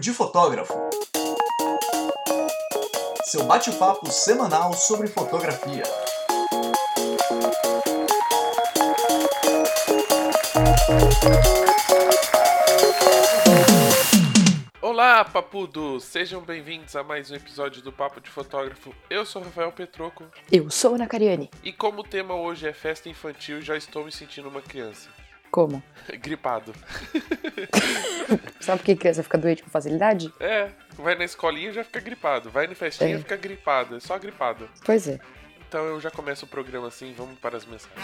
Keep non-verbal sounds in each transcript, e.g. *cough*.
de Fotógrafo. Seu bate-papo semanal sobre fotografia. Olá, papudos! Sejam bem-vindos a mais um episódio do Papo de Fotógrafo. Eu sou Rafael Petroco Eu sou Ana Cariani. e como o tema hoje é festa infantil, já estou me sentindo uma criança. Como? Gripado. *laughs* Sabe por que criança fica doente com facilidade? É, vai na escolinha já fica gripado, vai na festinha É. fica gripado, é só gripado. Pois é. Então eu já começo o programa assim, vamos para as mensagens.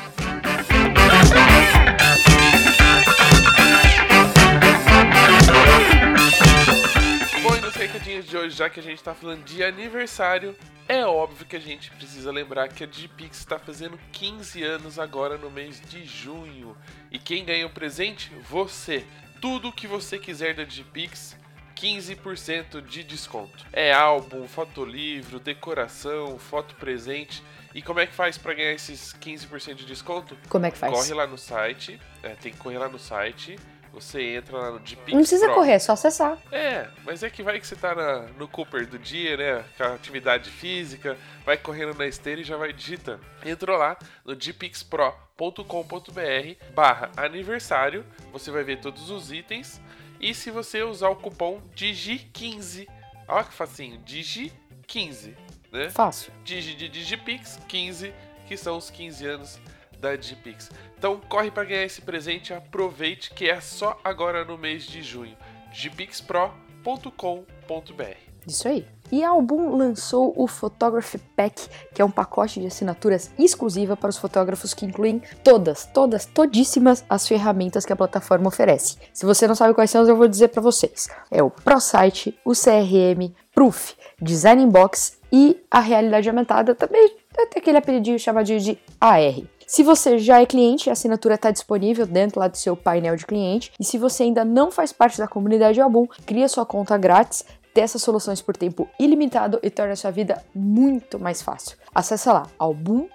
Nos recadinhos de hoje, já que a gente tá falando de aniversário, é óbvio que a gente precisa lembrar que a Digipix está fazendo 15 anos agora no mês de junho. E quem ganha o presente? Você. Tudo o que você quiser da Digipix, 15% de desconto. É álbum, fotolivro, decoração, foto presente. E como é que faz para ganhar esses 15% de desconto? Como é que faz? Corre lá no site, é, tem que correr lá no site. Você entra lá no Digipix Não precisa Pro. correr, é só acessar. É, mas é que vai que você tá na- no Cooper do dia, né? Com a atividade física, vai correndo na esteira e já vai digitando. Entrou lá no gpixpro.com.br barra aniversário, você vai ver todos os itens. E se você usar o cupom DIGI15, olha que facinho, DIGI15, né? Fácil. Digi de Digipix 15, que são os 15 anos da Digipix. Então corre para ganhar esse presente, aproveite que é só agora no mês de junho. digipixpro.com.br. Isso aí. E a Album lançou o Photography Pack, que é um pacote de assinaturas exclusiva para os fotógrafos que incluem todas, todas, todíssimas as ferramentas que a plataforma oferece. Se você não sabe quais são, eu vou dizer para vocês. É o ProSite, o CRM, Proof, Design Box e a realidade aumentada, também tem aquele apelidinho chamadinho de AR. Se você já é cliente, a assinatura está disponível dentro lá do seu painel de cliente. E se você ainda não faz parte da comunidade Album, cria sua conta grátis, ter essas soluções por tempo ilimitado e torna a sua vida muito mais fácil. Acesse lá album.com.br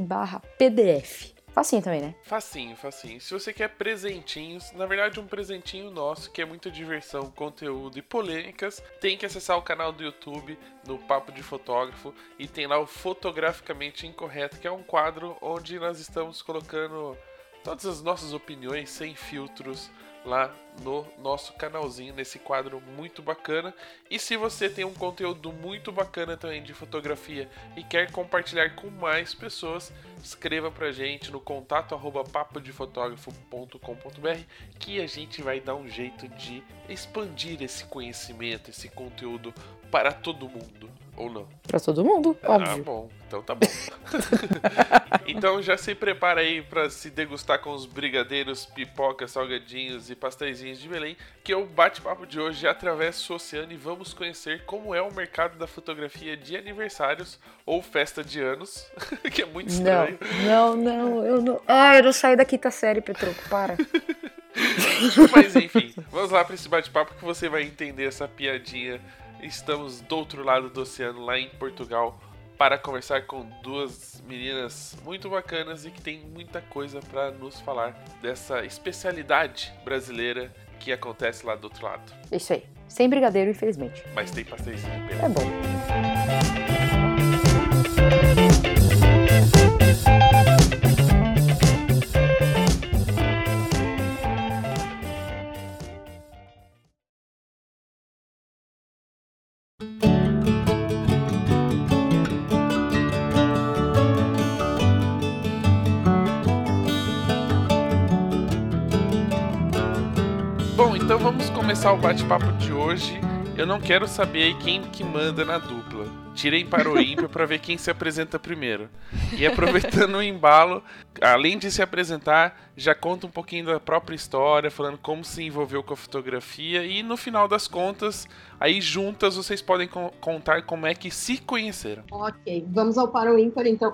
barra pdf. Facinho também, né? Facinho, facinho. Se você quer presentinhos, na verdade um presentinho nosso, que é muita diversão, conteúdo e polêmicas, tem que acessar o canal do YouTube no Papo de Fotógrafo e tem lá o Fotograficamente Incorreto, que é um quadro onde nós estamos colocando todas as nossas opiniões sem filtros lá no nosso canalzinho, nesse quadro muito bacana. E se você tem um conteúdo muito bacana também de fotografia e quer compartilhar com mais pessoas, escreva pra gente no contato arroba papodefotógrafo.com.br que a gente vai dar um jeito de expandir esse conhecimento, esse conteúdo para todo mundo. Ou não? Pra todo mundo, Ah, óbvio. bom. Então tá bom. *laughs* então já se prepara aí pra se degustar com os brigadeiros, pipocas, salgadinhos e pastéisinhos de Belém, que o bate-papo de hoje atravessa o oceano e vamos conhecer como é o mercado da fotografia de aniversários ou festa de anos, *laughs* que é muito Não, estranho. não, não, eu não. Ah, eu não saí da quinta série, Petruco, para. *laughs* Mas enfim, vamos lá para esse bate-papo que você vai entender essa piadinha. Estamos do outro lado do oceano, lá em Portugal, para conversar com duas meninas muito bacanas e que tem muita coisa para nos falar dessa especialidade brasileira que acontece lá do outro lado. Isso aí. Sem brigadeiro, infelizmente. Mas tem pastéisinho É pelo. bom. Bom, começar o bate-papo de hoje. Eu não quero saber aí quem que manda na dupla. Tirem para o ímpio para ver quem se apresenta primeiro. E aproveitando o embalo, além de se apresentar, já conta um pouquinho da própria história, falando como se envolveu com a fotografia e no final das contas, aí juntas vocês podem con- contar como é que se conheceram. Ok, vamos ao para o ímpar então.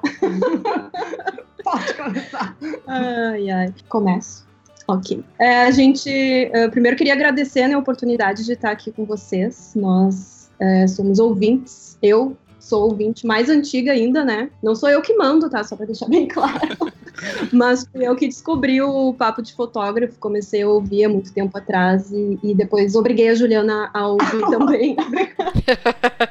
*laughs* Pode começar. Ai, ai. Começo. Ok. É, a gente, eh, primeiro queria agradecer né, a oportunidade de estar aqui com vocês. Nós eh, somos ouvintes. Eu sou ouvinte mais antiga ainda, né? Não sou eu que mando, tá? Só pra deixar bem claro. *laughs* Mas fui eu que descobri o papo de fotógrafo, comecei a ouvir há muito tempo atrás e, e depois obriguei a Juliana a ouvir *laughs* também.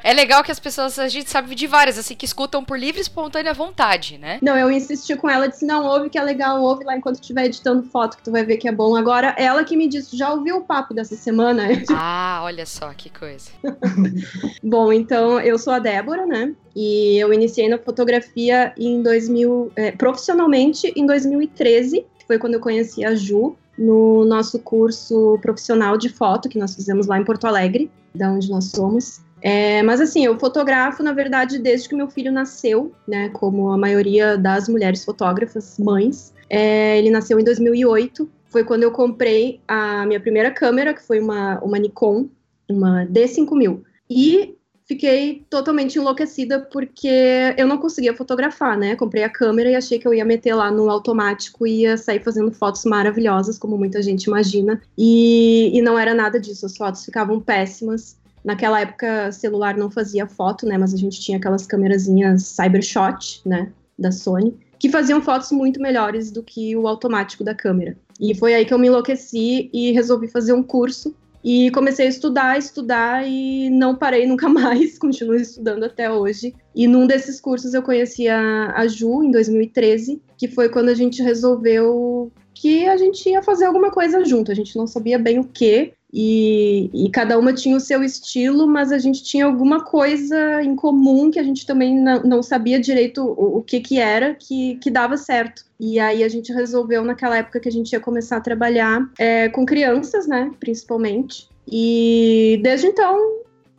é legal que as pessoas, a gente sabe de várias, assim, que escutam por livre e espontânea vontade, né? Não, eu insisti com ela, disse, não, ouve que é legal, ouve lá enquanto estiver editando foto, que tu vai ver que é bom. Agora, ela que me disse, já ouviu o papo dessa semana? Ah, olha só, que coisa. *laughs* bom, então, eu sou a Débora, né? E eu iniciei na fotografia em 2000, é, profissionalmente em 2013, que foi quando eu conheci a Ju no nosso curso profissional de foto que nós fizemos lá em Porto Alegre, da onde nós somos. É, mas assim, eu fotografo, na verdade, desde que meu filho nasceu, né? Como a maioria das mulheres fotógrafas, mães. É, ele nasceu em 2008. Foi quando eu comprei a minha primeira câmera, que foi uma, uma Nikon, uma D5000. E fiquei totalmente enlouquecida porque eu não conseguia fotografar, né? Comprei a câmera e achei que eu ia meter lá no automático e ia sair fazendo fotos maravilhosas, como muita gente imagina. E, e não era nada disso, as fotos ficavam péssimas. Naquela época, celular não fazia foto, né? Mas a gente tinha aquelas câmerazinhas Cybershot, né? Da Sony, que faziam fotos muito melhores do que o automático da câmera. E foi aí que eu me enlouqueci e resolvi fazer um curso e comecei a estudar, estudar e não parei nunca *laughs* mais, continuo estudando até hoje. E num desses cursos eu conheci a, a Ju em 2013, que foi quando a gente resolveu que a gente ia fazer alguma coisa junto. A gente não sabia bem o que, e, e, cada uma tinha o seu estilo, mas a gente tinha alguma coisa em comum que a gente também não, não sabia direito o, o, que que era, que, que dava certo. E aí a gente resolveu, naquela época, que a gente ia começar a trabalhar é, com crianças, né, principalmente. E desde então,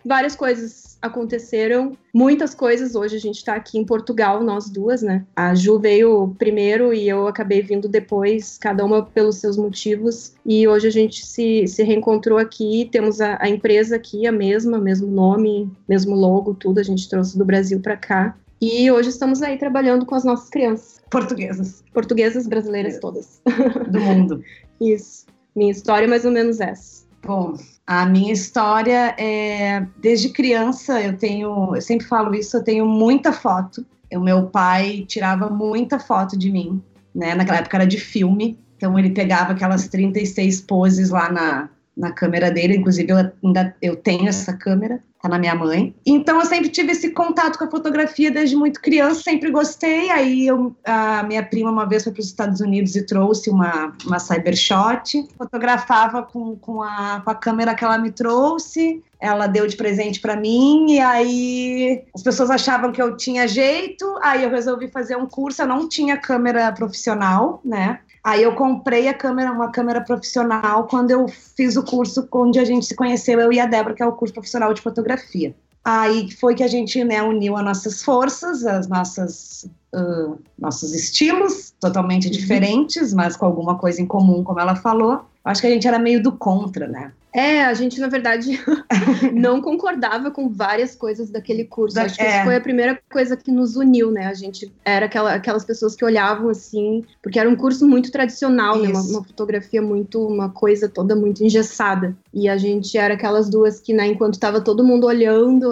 várias coisas aconteceram muitas coisas. Hoje a gente está aqui em Portugal, nós duas, né? A Ju veio primeiro e eu acabei vindo depois, cada uma pelos seus motivos. E hoje a gente se, se reencontrou aqui, temos a, a empresa aqui, a mesma, mesmo nome, mesmo logo, tudo. A gente trouxe do Brasil para cá. E hoje estamos aí trabalhando com as nossas crianças. Portuguesas. Portuguesas brasileiras todas. Do mundo. *laughs* Isso. Minha história é mais ou menos essa. Bom, a minha história é desde criança eu tenho, eu sempre falo isso, eu tenho muita foto. O meu pai tirava muita foto de mim, né? Naquela época era de filme, então ele pegava aquelas 36 poses lá na, na câmera dele, inclusive eu ainda eu tenho essa câmera tá na minha mãe. Então eu sempre tive esse contato com a fotografia desde muito criança, sempre gostei. Aí eu, a minha prima uma vez foi para os Estados Unidos e trouxe uma, uma Cybershot. Fotografava com, com, a, com a câmera que ela me trouxe. Ela deu de presente para mim e aí as pessoas achavam que eu tinha jeito. Aí eu resolvi fazer um curso. Eu não tinha câmera profissional, né? Aí eu comprei a câmera, uma câmera profissional, quando eu fiz o curso onde a gente se conheceu, eu e a Débora, que é o curso profissional de fotografia. Aí foi que a gente né, uniu as nossas forças, as nossas uh, nossos estilos totalmente uhum. diferentes, mas com alguma coisa em comum, como ela falou. Acho que a gente era meio do contra, né? É, a gente, na verdade, *laughs* não concordava com várias coisas daquele curso. Acho que é. foi a primeira coisa que nos uniu, né? A gente era aquela, aquelas pessoas que olhavam assim, porque era um curso muito tradicional, né? Uma, uma, fotografia muito, uma coisa toda muito engessada. E a gente era aquelas duas que, né, enquanto estava todo mundo olhando,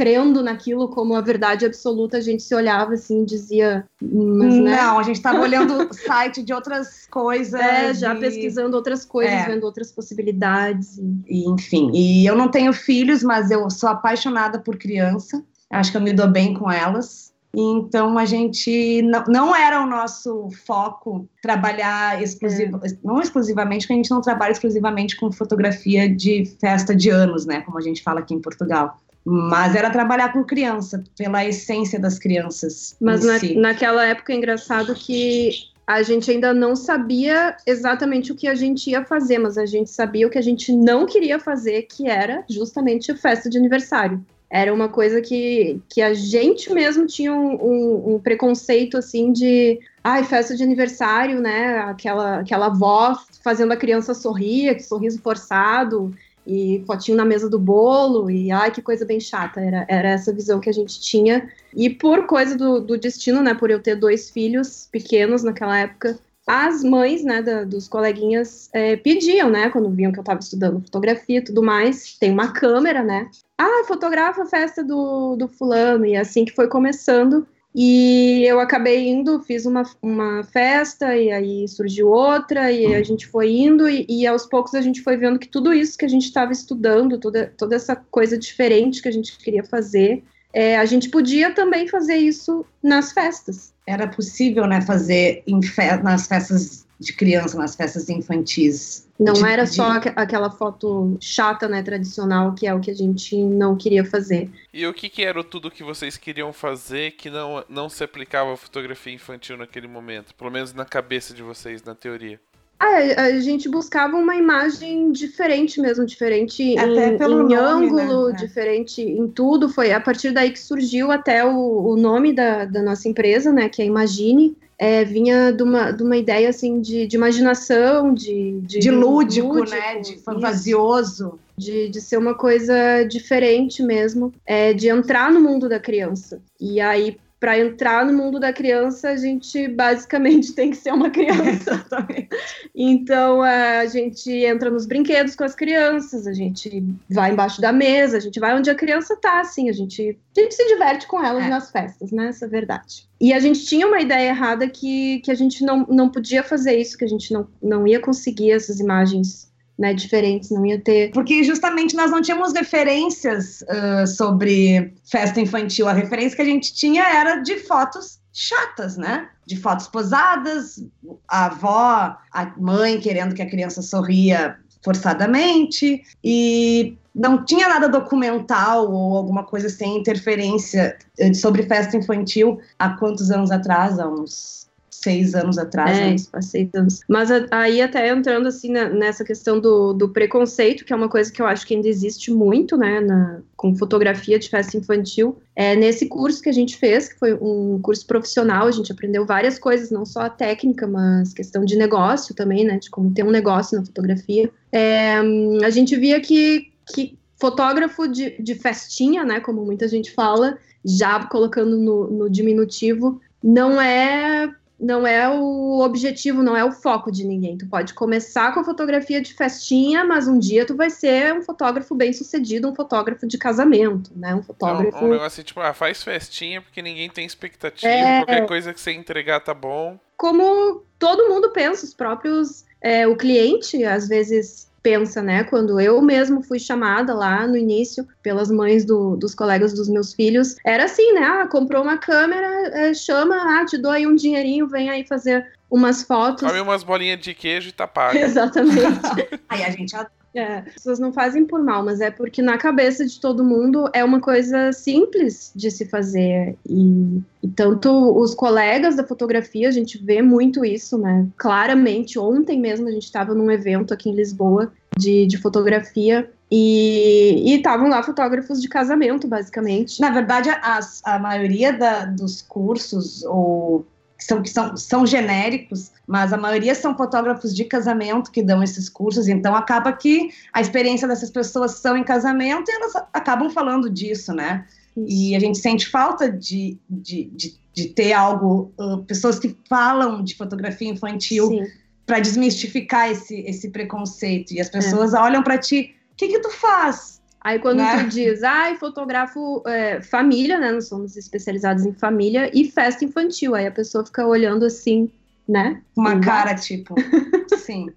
crendo naquilo como a verdade absoluta, a gente se olhava assim e dizia. Mas, né? Não, a gente estava olhando site de outras coisas. É, já e... pesquisando outras coisas, é. vendo outras possibilidades. E, enfim, e eu não tenho filhos, mas eu sou apaixonada por criança. Acho que eu me dou bem com elas. Então a gente não, não era o nosso foco trabalhar exclusivo, é. não exclusivamente, porque a gente não trabalha exclusivamente com fotografia de festa de anos, né? Como a gente fala aqui em Portugal. Mas era trabalhar com criança, pela essência das crianças. Mas na, si. naquela época é engraçado que a gente ainda não sabia exatamente o que a gente ia fazer, mas a gente sabia o que a gente não queria fazer, que era justamente a festa de aniversário. Era uma coisa que, que a gente mesmo tinha um, um, um preconceito assim de ai, festa de aniversário, né? Aquela, aquela voz fazendo a criança sorrir, que sorriso forçado e fotinho na mesa do bolo, e ai, que coisa bem chata. Era, era essa visão que a gente tinha. E por coisa do, do destino, né, por eu ter dois filhos pequenos naquela época, as mães, né, da, dos coleguinhas é, pediam, né, quando viam que eu estava estudando fotografia e tudo mais, tem uma câmera, né, ah, fotografa a festa do, do fulano, e assim que foi começando, E eu acabei indo, fiz uma, uma festa, e aí surgiu outra, e a gente foi indo, e, e aos poucos a gente foi vendo que tudo isso que a gente estava estudando, toda, toda essa coisa diferente que a gente queria fazer, é, a gente podia também fazer isso nas festas. Era possível, né, fazer fe nas festas de criança, nas festas infantis. Não de, era de... só aquela foto chata, né, tradicional, que é o que a gente não queria fazer. E o que, que era tudo que vocês queriam fazer que não, não se aplicava à fotografia infantil naquele momento? Pelo menos na cabeça de vocês, na teoria. Ah, a gente buscava uma imagem diferente mesmo, diferente até em, pelo em nome, ângulo, né? diferente em tudo. Foi a partir daí que surgiu até o, o nome da, da, nossa empresa, né, que é Imagine. É, vinha de uma, de uma ideia assim de, de imaginação, de, de, de lúdico, lúdico, né? De fantasioso. De, de ser uma coisa diferente mesmo, é, de entrar no mundo da criança. E aí, para entrar no mundo da criança, a gente basicamente *laughs* tem que ser uma criança. *laughs* então a gente entra nos brinquedos com as crianças, a gente vai embaixo da mesa, a gente vai onde a criança tá, assim, a gente, a gente se diverte com elas é. nas festas, né? Essa é a verdade. E a gente tinha uma ideia errada que, que a gente não, não podia fazer isso, que a gente não, não ia conseguir essas imagens né, diferentes, não ia ter. Porque justamente nós não tínhamos referências uh, sobre festa infantil. A referência que a gente tinha era de fotos chatas, né? De fotos posadas, a avó, a mãe querendo que a criança sorria forçadamente e não tinha nada documental ou alguma coisa sem interferência sobre festa infantil há quantos anos atrás? Há uns seis anos atrás. É, né? isso, faz seis anos. Mas aí até entrando assim na, nessa questão do, do preconceito, que é uma coisa que eu acho que ainda existe muito, né, na, com fotografia de festa infantil, é nesse curso que a gente fez, que foi um curso profissional, a gente aprendeu várias coisas, não só a técnica, mas questão de negócio também, né, de como ter um negócio na fotografia. É, a gente via que, que fotógrafo de, de festinha, né, como muita gente fala, já colocando no, no diminutivo, não é não é o objetivo, não é o foco de ninguém. Tu pode começar com a fotografia de festinha, mas um dia tu vai ser um fotógrafo bem sucedido, um fotógrafo de casamento, né? Um fotógrafo. Um, um negócio assim, tipo, ah, faz festinha porque ninguém tem expectativa, é... qualquer coisa que você entregar tá bom. Como todo mundo pensa, os próprios. É, o cliente, às vezes, pensa, né? Quando eu mesmo fui chamada lá no início pelas mães do, dos colegas dos meus filhos, era assim, né? Ah, comprou uma câmera, é, chama, ah, te dou aí um dinheirinho, vem aí fazer umas fotos. Come umas bolinhas de queijo e tá *laughs* pago. Exatamente. *laughs* aí a gente é, as pessoas não fazem por mal, mas é porque na cabeça de todo mundo é uma coisa simples de se fazer. E, e, tanto os colegas da fotografia, a gente vê muito isso, né? Claramente, ontem mesmo a gente estava num evento aqui em Lisboa de, de fotografia. E estavam lá fotógrafos de casamento, basicamente. Na verdade, as, a maioria da, dos cursos ou que são, que são, são genéricos, mas a maioria são fotógrafos de casamento que dão esses cursos, então acaba que a experiência dessas pessoas são em casamento e elas acabam falando disso, né? E a gente sente falta de, de, de, de ter algo, uh, pessoas que falam de fotografia infantil para desmistificar esse, esse preconceito. E as pessoas é. olham para ti, o que, que tu faz? Aí quando né? tu diz, ai, ah, fotografo é, família, né? Nós somos especializados em família e festa infantil. Aí a pessoa fica olhando assim, né? Uma cara, tipo, *laughs* sim.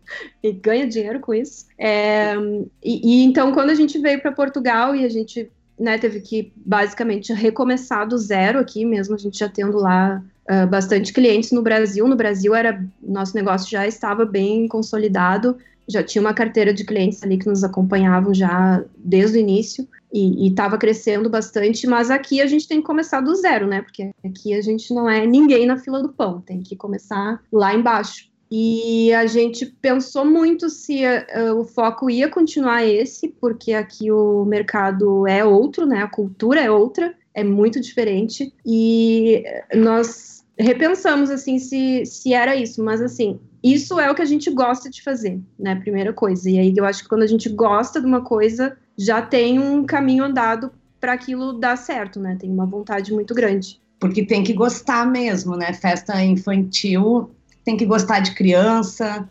e ganha dinheiro com isso. É, e, e, então, quando a gente veio para Portugal e a gente né, teve que basicamente recomeçar do zero aqui, mesmo a gente já tendo lá uh, bastante clientes no Brasil. No Brasil era nosso negócio já estava bem consolidado já tinha uma carteira de clientes ali que nos acompanhavam já desde o início e estava crescendo bastante, mas aqui a gente tem que começar do zero, né? Porque aqui a gente não é ninguém na fila do pão, tem que começar lá embaixo. E a gente pensou muito se uh, o foco ia continuar esse, porque aqui o mercado é outro, né? A cultura é outra, é muito diferente. E nós repensamos assim se, se era isso, mas assim, isso é o que a gente gosta de fazer, né? Primeira coisa. E aí eu acho que quando a gente gosta de uma coisa, já tem um caminho andado para aquilo dar certo, né? Tem uma vontade muito grande. Porque tem que gostar mesmo, né? Festa infantil tem que gostar de criança,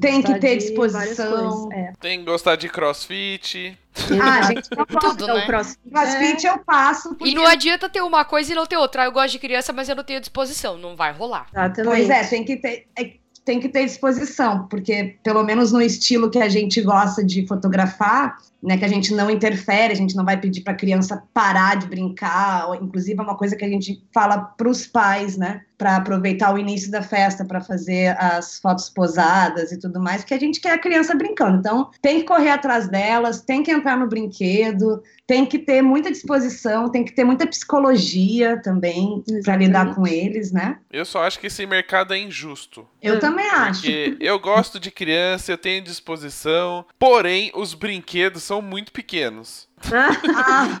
Tem que ter disposição. É. Tem que gostar de crossfit. Ah, gente, eu Tudo, gosto. né? O crossfit, Crossfit eu passo. E porque- não adianta ter uma coisa e não ter outra. Ah, Eu gosto de criança, mas eu não tenho disposição. Não vai rolar. é, exatamente. Pois é, tem que ter. é, tem que ter disposição, porque pelo menos no estilo que a gente gosta de fotografar, né, que a gente não interfere, a gente não vai pedir para a criança parar de brincar, ou, inclusive é uma coisa que a gente fala para os pais, né, para aproveitar o início da festa para fazer as fotos posadas e tudo mais, porque a gente quer a criança brincando. Então, tem que correr atrás delas, tem que entrar no brinquedo, tem que ter muita disposição, tem que ter muita psicologia também para lidar com eles, né? Eu só acho que esse mercado é injusto. Eu também acho. Porque eu gosto de criança, eu tenho disposição, porém os brinquedos são muito pequenos. Ah,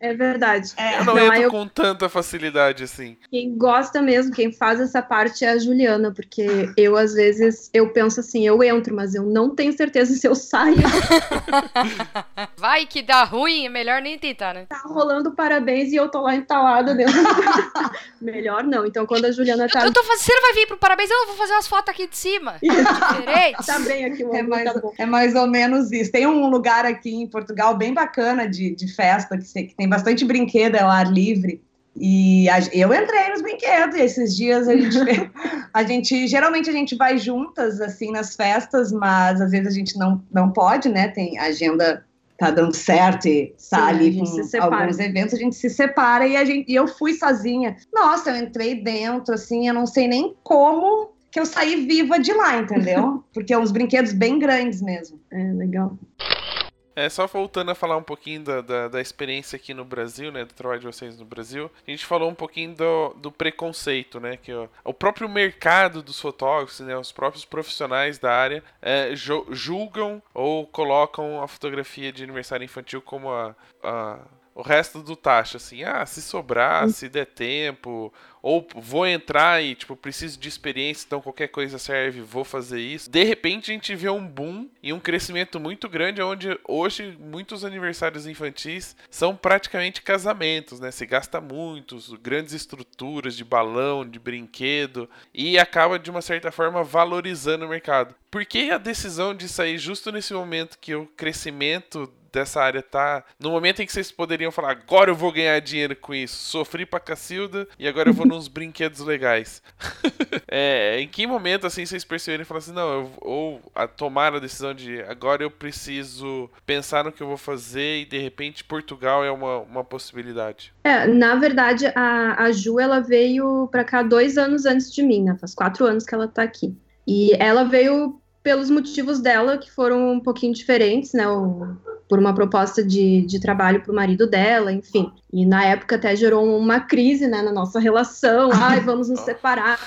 É verdade. é. Eu não, Não, entro eu- com tanta facilidade assim. Quem gosta mesmo, quem faz essa parte é a Juliana, porque eu, às vezes, eu penso assim, eu entro, mas eu não tenho certeza se eu saio. *laughs* Vai que dá ruim, é melhor nem tentar, né? Tá rolando parabéns e eu tô lá entalada dentro. *laughs* Melhor não. Então, quando a Juliana tá, Eu tô fazendo. Você não vai vir pro parabéns, eu vou fazer umas fotos aqui de cima. *laughs* Diferente. tá bem aqui, É ângulo mais, tá bom. é mais ou menos isso. Tem um lugar aqui em Portugal bem bacana de, de festa, que, se- que tem bastante brinquedo ao ar livre. E a- eu entrei nos brinquedos, e esses dias a gente, *laughs* a gente. Geralmente a gente vai juntas, assim, nas festas, mas às vezes a gente não, não pode, né? Tem a agenda tá dando certo e tá Sim, ali se com separa. alguns eventos, a gente se separa e, a gente, e eu fui sozinha. Nossa, eu entrei dentro, assim, eu não sei nem como que eu saí viva de lá, entendeu? *laughs* Porque é uns brinquedos bem grandes mesmo. É, legal. É, só voltando a falar um pouquinho da, da, da experiência aqui no Brasil, né, do trabalho de vocês no Brasil, a gente falou um pouquinho do, do preconceito, né, que ó, o próprio mercado dos fotógrafos, né, os próprios profissionais da área é, ju- julgam ou colocam a fotografia de aniversário infantil como a, a- o resto do taxa, assim, ah, se sobrar, se der tempo, ou vou entrar e, tipo, preciso de experiência, então qualquer coisa serve, vou fazer isso. De repente a gente vê um boom e um crescimento muito grande, onde hoje muitos aniversários infantis são praticamente casamentos, né? Se gasta muito, grandes estruturas de balão, de brinquedo, e acaba, de uma certa forma, valorizando o mercado. Por que a decisão de sair justo nesse momento que o crescimento dessa área tá no momento em que vocês poderiam falar agora eu vou ganhar dinheiro com isso sofri pra Cacilda e agora eu vou nos *laughs* brinquedos legais *laughs* é, em que momento assim vocês perceberam e falaram assim não eu, ou a, tomar a decisão de agora eu preciso pensar no que eu vou fazer e de repente Portugal é uma, uma possibilidade É, na verdade, a, a Ju, ela veio pra cá dois anos antes de mim, né? Faz quatro anos que ela tá aqui. E ela veio pelos motivos dela, que foram um pouquinho diferentes, né? O- por uma proposta de, de trabalho pro marido dela, enfim. E na época até gerou uma crise, né, na nossa relação. *laughs* Ai, vamos nos separar.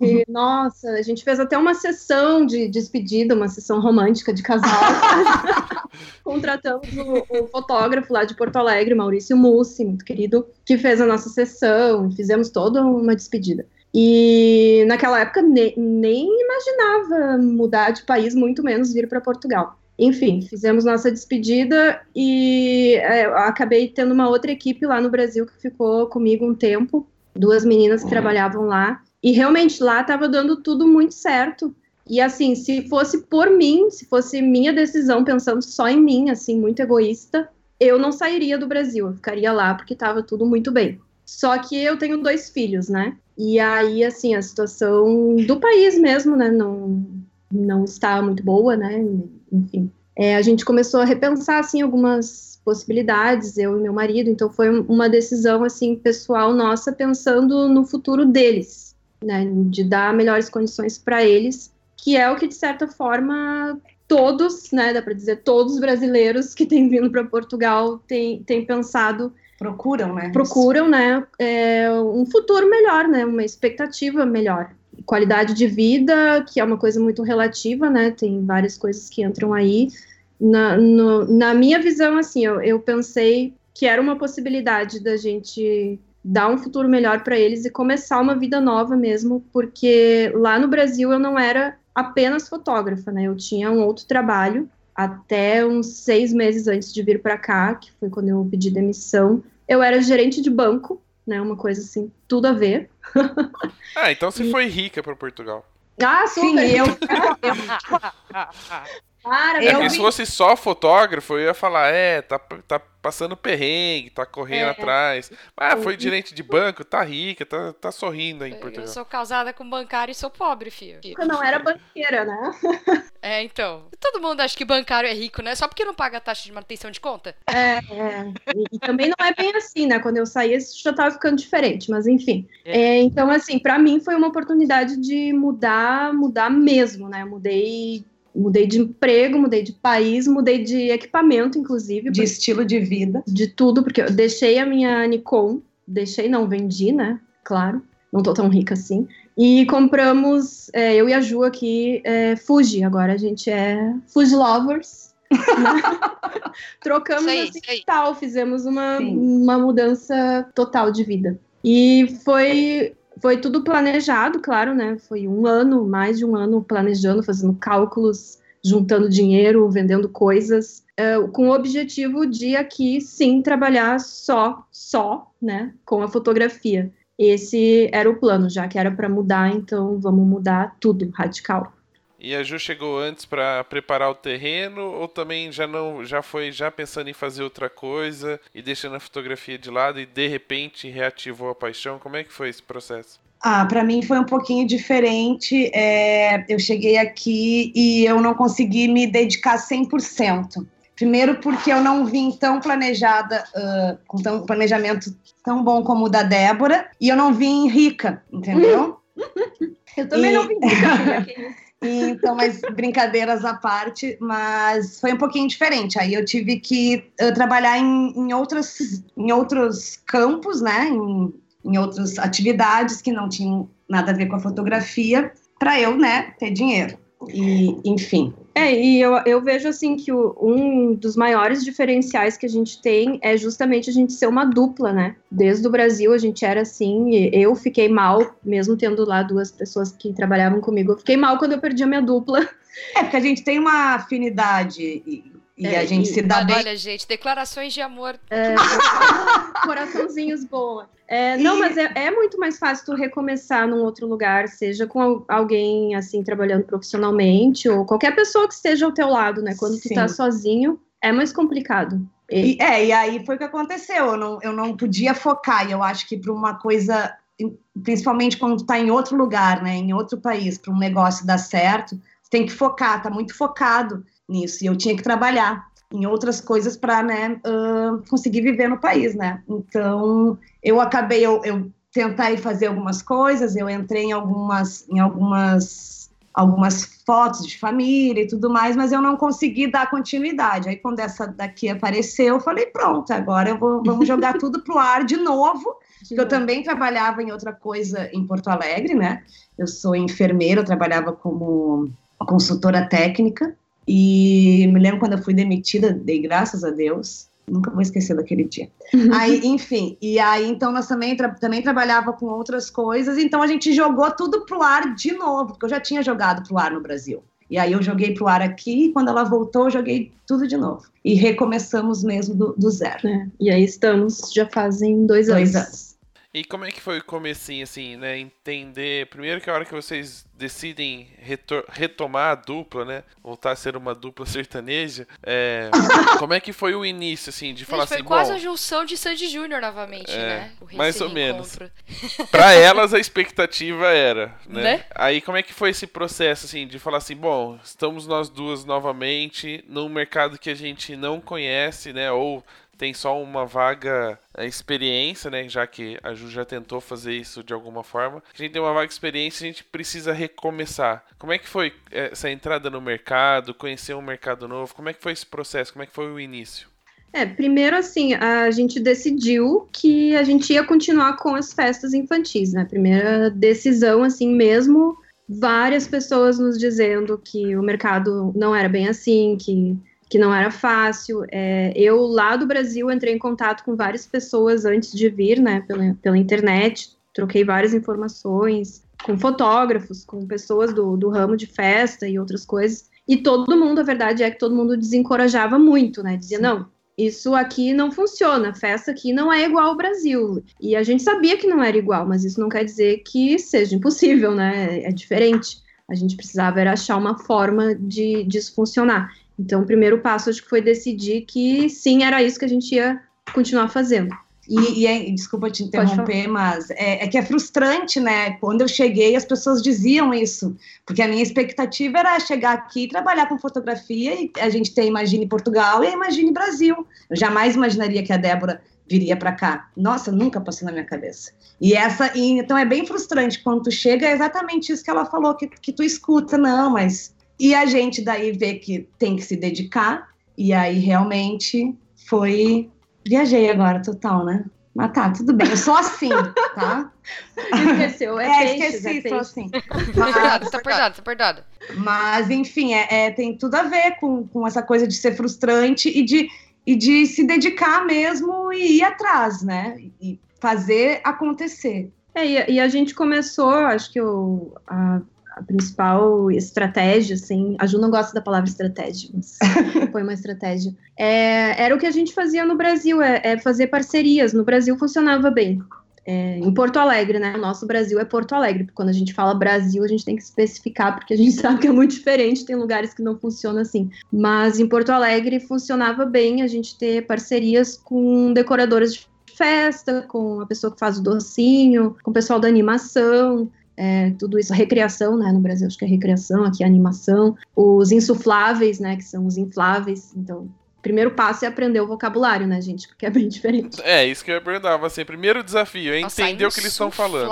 E, e, nossa, a gente fez até uma sessão de despedida, uma sessão romântica de casal. *laughs* Contratamos o, o fotógrafo lá de Porto Alegre, Maurício Mussi, muito querido, que fez a nossa sessão, fizemos toda uma despedida. E naquela época ne- nem imaginava mudar de país, muito menos vir para Portugal. Enfim, fizemos nossa despedida e é, acabei tendo uma outra equipe lá no Brasil que ficou comigo um tempo, duas meninas que trabalhavam lá. E realmente lá estava dando tudo muito certo. E assim, se fosse por mim, se fosse minha decisão, pensando só em mim, assim, muito egoísta, eu não sairia do Brasil, eu ficaria lá porque estava tudo muito bem. Só que eu tenho dois filhos, né? E aí, assim, a situação do país mesmo, né, não, não está muito boa, né? Enfim, é, a gente começou a repensar, assim, algumas possibilidades, eu e meu marido, então foi uma decisão, assim, pessoal nossa, pensando no futuro deles, né? De dar melhores condições para eles, que é o que, de certa forma, todos, né, dá para dizer, todos os brasileiros que têm vindo para Portugal têm, têm pensado Procuram, né? procuram, né, é, um futuro melhor, né, uma expectativa melhor. Qualidade de vida, que é uma coisa muito relativa, né, tem várias coisas que entram aí. Na, no- na minha visão, assim, eu, eu pensei que era uma possibilidade da gente dar um futuro melhor para eles e começar uma vida nova mesmo, porque lá no Brasil eu não era apenas fotógrafa, né, eu tinha um outro trabalho até uns seis meses antes de vir para cá, que foi quando eu pedi demissão. Eu era gerente de banco, né? Uma coisa assim, tudo a ver. *laughs* ah então você foi rica para Portugal Ah, Sim, super. eu, *laughs* Para, É Eu que vi- se fosse só fotógrafo, eu ia falar, é, tá, tá passando perrengue, tá correndo É. atrás. Ah, foi gerente de banco, tá rica, tá, tá sorrindo aí em Eu Portugal. sou casada com bancário e sou pobre, filho. Eu não era banqueira, né? *laughs* É, então. Todo mundo acha que bancário é rico, né? Só porque não paga taxa de manutenção de conta. É, e, e também não é bem assim, né? Quando eu saí, isso já tava ficando diferente, mas enfim. É, então, assim, pra mim foi uma oportunidade de mudar, mudar mesmo, né? Mudei, mudei de emprego, mudei de país, mudei de equipamento, inclusive, de estilo de vida. de tudo, porque eu deixei a minha Nikon, deixei, não, vendi, né? Claro, não tô tão rica assim. E compramos, é, eu e a Ju aqui, é, Fuji, agora a gente é Fuji Lovers. né? *laughs* Trocamos Isso aí, assim, isso aí. tal, fizemos uma, Sim. uma mudança total de vida. E foi, foi tudo planejado, claro, né? Foi um ano, mais de um ano planejando, fazendo cálculos, juntando dinheiro, vendendo coisas, é, com o objetivo de aqui sim trabalhar só, só, né, com a fotografia. Esse era o plano, já que era para mudar, então vamos mudar tudo, radical. E a Ju chegou antes pra preparar o terreno ou também já não já foi já pensando em fazer outra coisa e deixando a fotografia de lado e de repente reativou a paixão? Como é que foi esse processo? Ah, para mim foi um pouquinho diferente. É, eu cheguei aqui e eu não consegui me dedicar 100%. Primeiro porque eu não vim tão planejada, ah, com tão planejamento tão bom como o da Débora, e eu não vim rica, entendeu? *laughs* Eu também E- não vim rica. *laughs* Então, mas brincadeiras à parte, mas foi um pouquinho diferente. Aí eu tive que eh, trabalhar em, em, em outros campos, né? Em, em outras atividades que não tinham nada a ver com a fotografia, para eu, né, ter dinheiro. E, enfim. É, e eu, eu vejo assim que o- um dos maiores diferenciais que a gente tem é justamente a gente ser uma dupla, né? Desde o Brasil a gente era assim, e eu fiquei mal, mesmo tendo lá duas pessoas que trabalhavam comigo, eu fiquei mal quando eu perdi a minha dupla. É, porque a gente tem uma afinidade e, É, a gente e- se dá Olha, bem. olha, gente, declarações de amor. É, *laughs* coraçãozinhos boa. É, não, E- mas é, é muito mais fácil tu recomeçar num outro lugar, seja com al- alguém assim trabalhando profissionalmente ou qualquer pessoa que esteja ao teu lado, né? Quando tu Sim. tá sozinho, é mais complicado. E- E, é, e aí foi o que aconteceu. Eu não, eu não podia focar. E eu acho que para uma coisa, principalmente quando tu tá em outro lugar, né, em outro país, para um negócio dar certo, você tem que focar, tá muito focado nisso. E eu tinha que trabalhar em outras coisas para né, ah, conseguir viver no país, né? Então eu acabei, eu, eu tentei fazer algumas coisas, eu entrei em algumas, em algumas algumas fotos de família e tudo mais, mas eu não consegui dar continuidade. Aí quando essa daqui apareceu, eu falei, pronto, agora eu vou, vamos jogar tudo pro ar de novo. Porque eu também trabalhava em outra coisa em Porto Alegre, né? Eu sou enfermeira, eu trabalhava como consultora técnica. E me lembro quando eu fui demitida, dei graças a Deus. Nunca vou esquecer daquele dia. Aí, enfim, e aí então nós também, tra também trabalhava com outras coisas, então a gente jogou tudo pro ar de novo, porque eu já tinha jogado pro ar no Brasil. E aí eu joguei pro ar aqui, e quando ela voltou, eu joguei tudo de novo. E recomeçamos mesmo do, do zero. É, e aí estamos, já fazem dois, Dois anos. anos. E como é que foi o comecinho, assim, né? Entender, primeiro que a hora que vocês decidem reto- retomar a dupla, né? Voltar a ser uma dupla *laughs* sertaneja, é, como é que foi o início, assim, de falar Gente, foi assim, quase bom, a junção de Sandy Júnior novamente, É, né? O mais ou menos. *laughs* pra elas a expectativa era, né? Né? Aí como é que foi esse processo, assim, de falar assim, bom, estamos nós duas novamente num mercado que a gente não conhece, né? Ou tem só uma vaga é, experiência, né? Já que a Ju já tentou fazer isso de alguma forma. A gente tem uma vaga experiência, a gente precisa recomeçar. Como é que foi é, essa entrada no mercado, conhecer um mercado novo? Como é que foi esse processo? Como é que foi o início? É, primeiro assim, a gente decidiu que a gente ia continuar com as festas infantis, né? Primeira decisão, assim mesmo, várias pessoas nos dizendo que o mercado não era bem assim, que, que não era fácil. É, eu, lá do Brasil, entrei em contato com várias pessoas antes de vir, né, pela, pela internet, troquei várias informações com fotógrafos, com pessoas do, do ramo de festa e outras coisas. E todo mundo, a verdade é que todo mundo desencorajava muito, né? Dizia, não, isso aqui não funciona, a festa aqui não é igual ao Brasil. E a gente sabia que não era igual, mas isso não quer dizer que seja impossível, né? É diferente. A gente precisava era achar uma forma de disso funcionar. Então, o primeiro passo acho que foi decidir que sim, era isso que a gente ia continuar fazendo. E, e é, desculpa te interromper, mas é, é, que é frustrante, né? Quando eu cheguei, as pessoas diziam isso, porque a minha expectativa era chegar aqui e trabalhar com fotografia e a gente tem Imagine Portugal e a Imagine Brasil. Eu jamais imaginaria que a Débora viria para cá. Nossa, nunca passou na minha cabeça. E essa, e, então é bem frustrante quando tu chega, é exatamente isso que ela falou, que, que tu escuta, não, mas. E a gente daí vê que tem que se dedicar, e aí realmente foi Viajei agora, total, né? Mas tá, tudo bem, eu sou assim, *laughs* tá? Esqueceu, é, é peixes, esqueci, é sou assim. Mas, tá perdoado, tá perdoado. Mas, enfim, é, é, tem tudo a ver com, com essa coisa de ser frustrante e de, e de se dedicar mesmo e ir atrás, né? E fazer acontecer. É, e, e a gente começou, acho que o, a a principal estratégia, assim, a Ju não gosta da palavra estratégia, mas *laughs* foi uma estratégia. É, era o que a gente fazia no Brasil, é, é fazer parcerias. No Brasil funcionava bem. É, em Porto Alegre, né? O nosso Brasil é Porto Alegre. Quando a gente fala Brasil, a gente tem que especificar, porque a gente *laughs* sabe que é muito diferente, tem lugares que não funciona assim. Mas em Porto Alegre funcionava bem a gente ter parcerias com decoradoras de festa, com a pessoa que faz o docinho, com o pessoal da animação é, tudo isso, recreação, né, no Brasil acho que é recreação, aqui é animação, os insufláveis, né, que são os infláveis, então primeiro passo é aprender o vocabulário, né, gente? Porque é bem diferente. É, isso que eu ia perguntar. Assim, primeiro desafio é entender o que eles estão falando.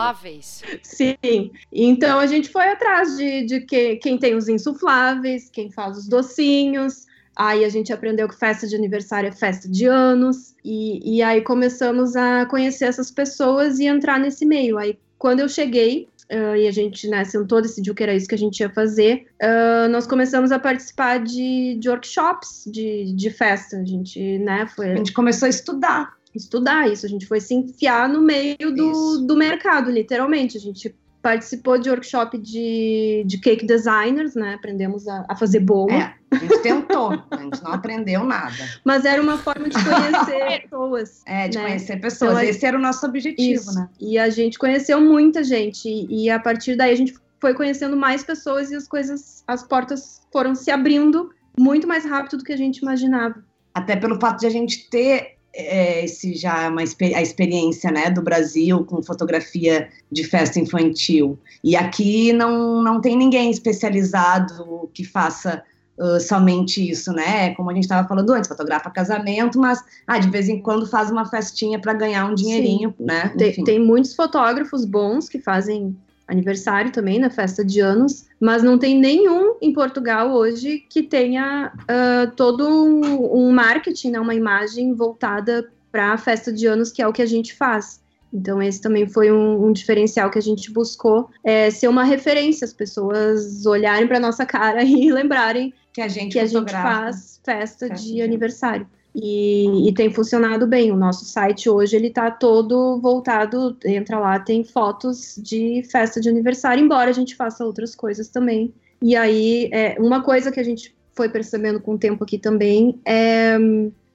Sim. Então a gente foi atrás de, de que, quem tem os insufláveis, quem faz os docinhos. Aí a gente aprendeu que festa de aniversário é festa de anos. E, e aí começamos a conhecer essas pessoas e entrar nesse meio. Aí quando eu cheguei, uh, e a gente né, sentou, decidiu que era isso que a gente ia fazer, uh, nós começamos a participar de, de workshops de, de festa. A gente, né, foi... A gente começou a estudar. Estudar isso, a gente foi se enfiar no meio do, do mercado, literalmente. A gente participou de workshop de, de cake designers, né? Aprendemos a, a fazer bolo. É, a gente tentou, a gente não aprendeu nada. *laughs* Mas era uma forma de conhecer *laughs* pessoas. É, de né? conhecer pessoas. Então, Esse era o nosso objetivo, isso. né? E a gente conheceu muita gente. E, e a partir daí a gente foi conhecendo mais pessoas e as coisas, as portas foram se abrindo muito mais rápido do que a gente imaginava. Até pelo fato de a gente ter é, esse já é uma a experiência né, do Brasil com fotografia de festa infantil. E aqui não, não tem ninguém especializado que faça uh, somente isso, né? Como a gente estava falando antes, fotografa casamento, mas ah, de vez em quando faz uma festinha para ganhar um dinheirinho, Sim. né? Tem, tem, muitos fotógrafos bons que fazem aniversário também, na festa de anos, mas não tem nenhum em Portugal hoje que tenha uh, todo um, um, marketing, né, uma imagem voltada para a festa de anos, que é o que a gente faz. Então, esse também foi um, um diferencial que a gente buscou, é, ser uma referência, as pessoas olharem para nossa cara *laughs* e lembrarem que a gente, que a gente faz festa, festa de, de aniversário. E, e, tem funcionado bem. O nosso site hoje ele está todo voltado, entra lá, tem fotos de festa de aniversário, embora a gente faça outras coisas também. E aí, é, uma coisa que a gente foi percebendo com o tempo aqui também é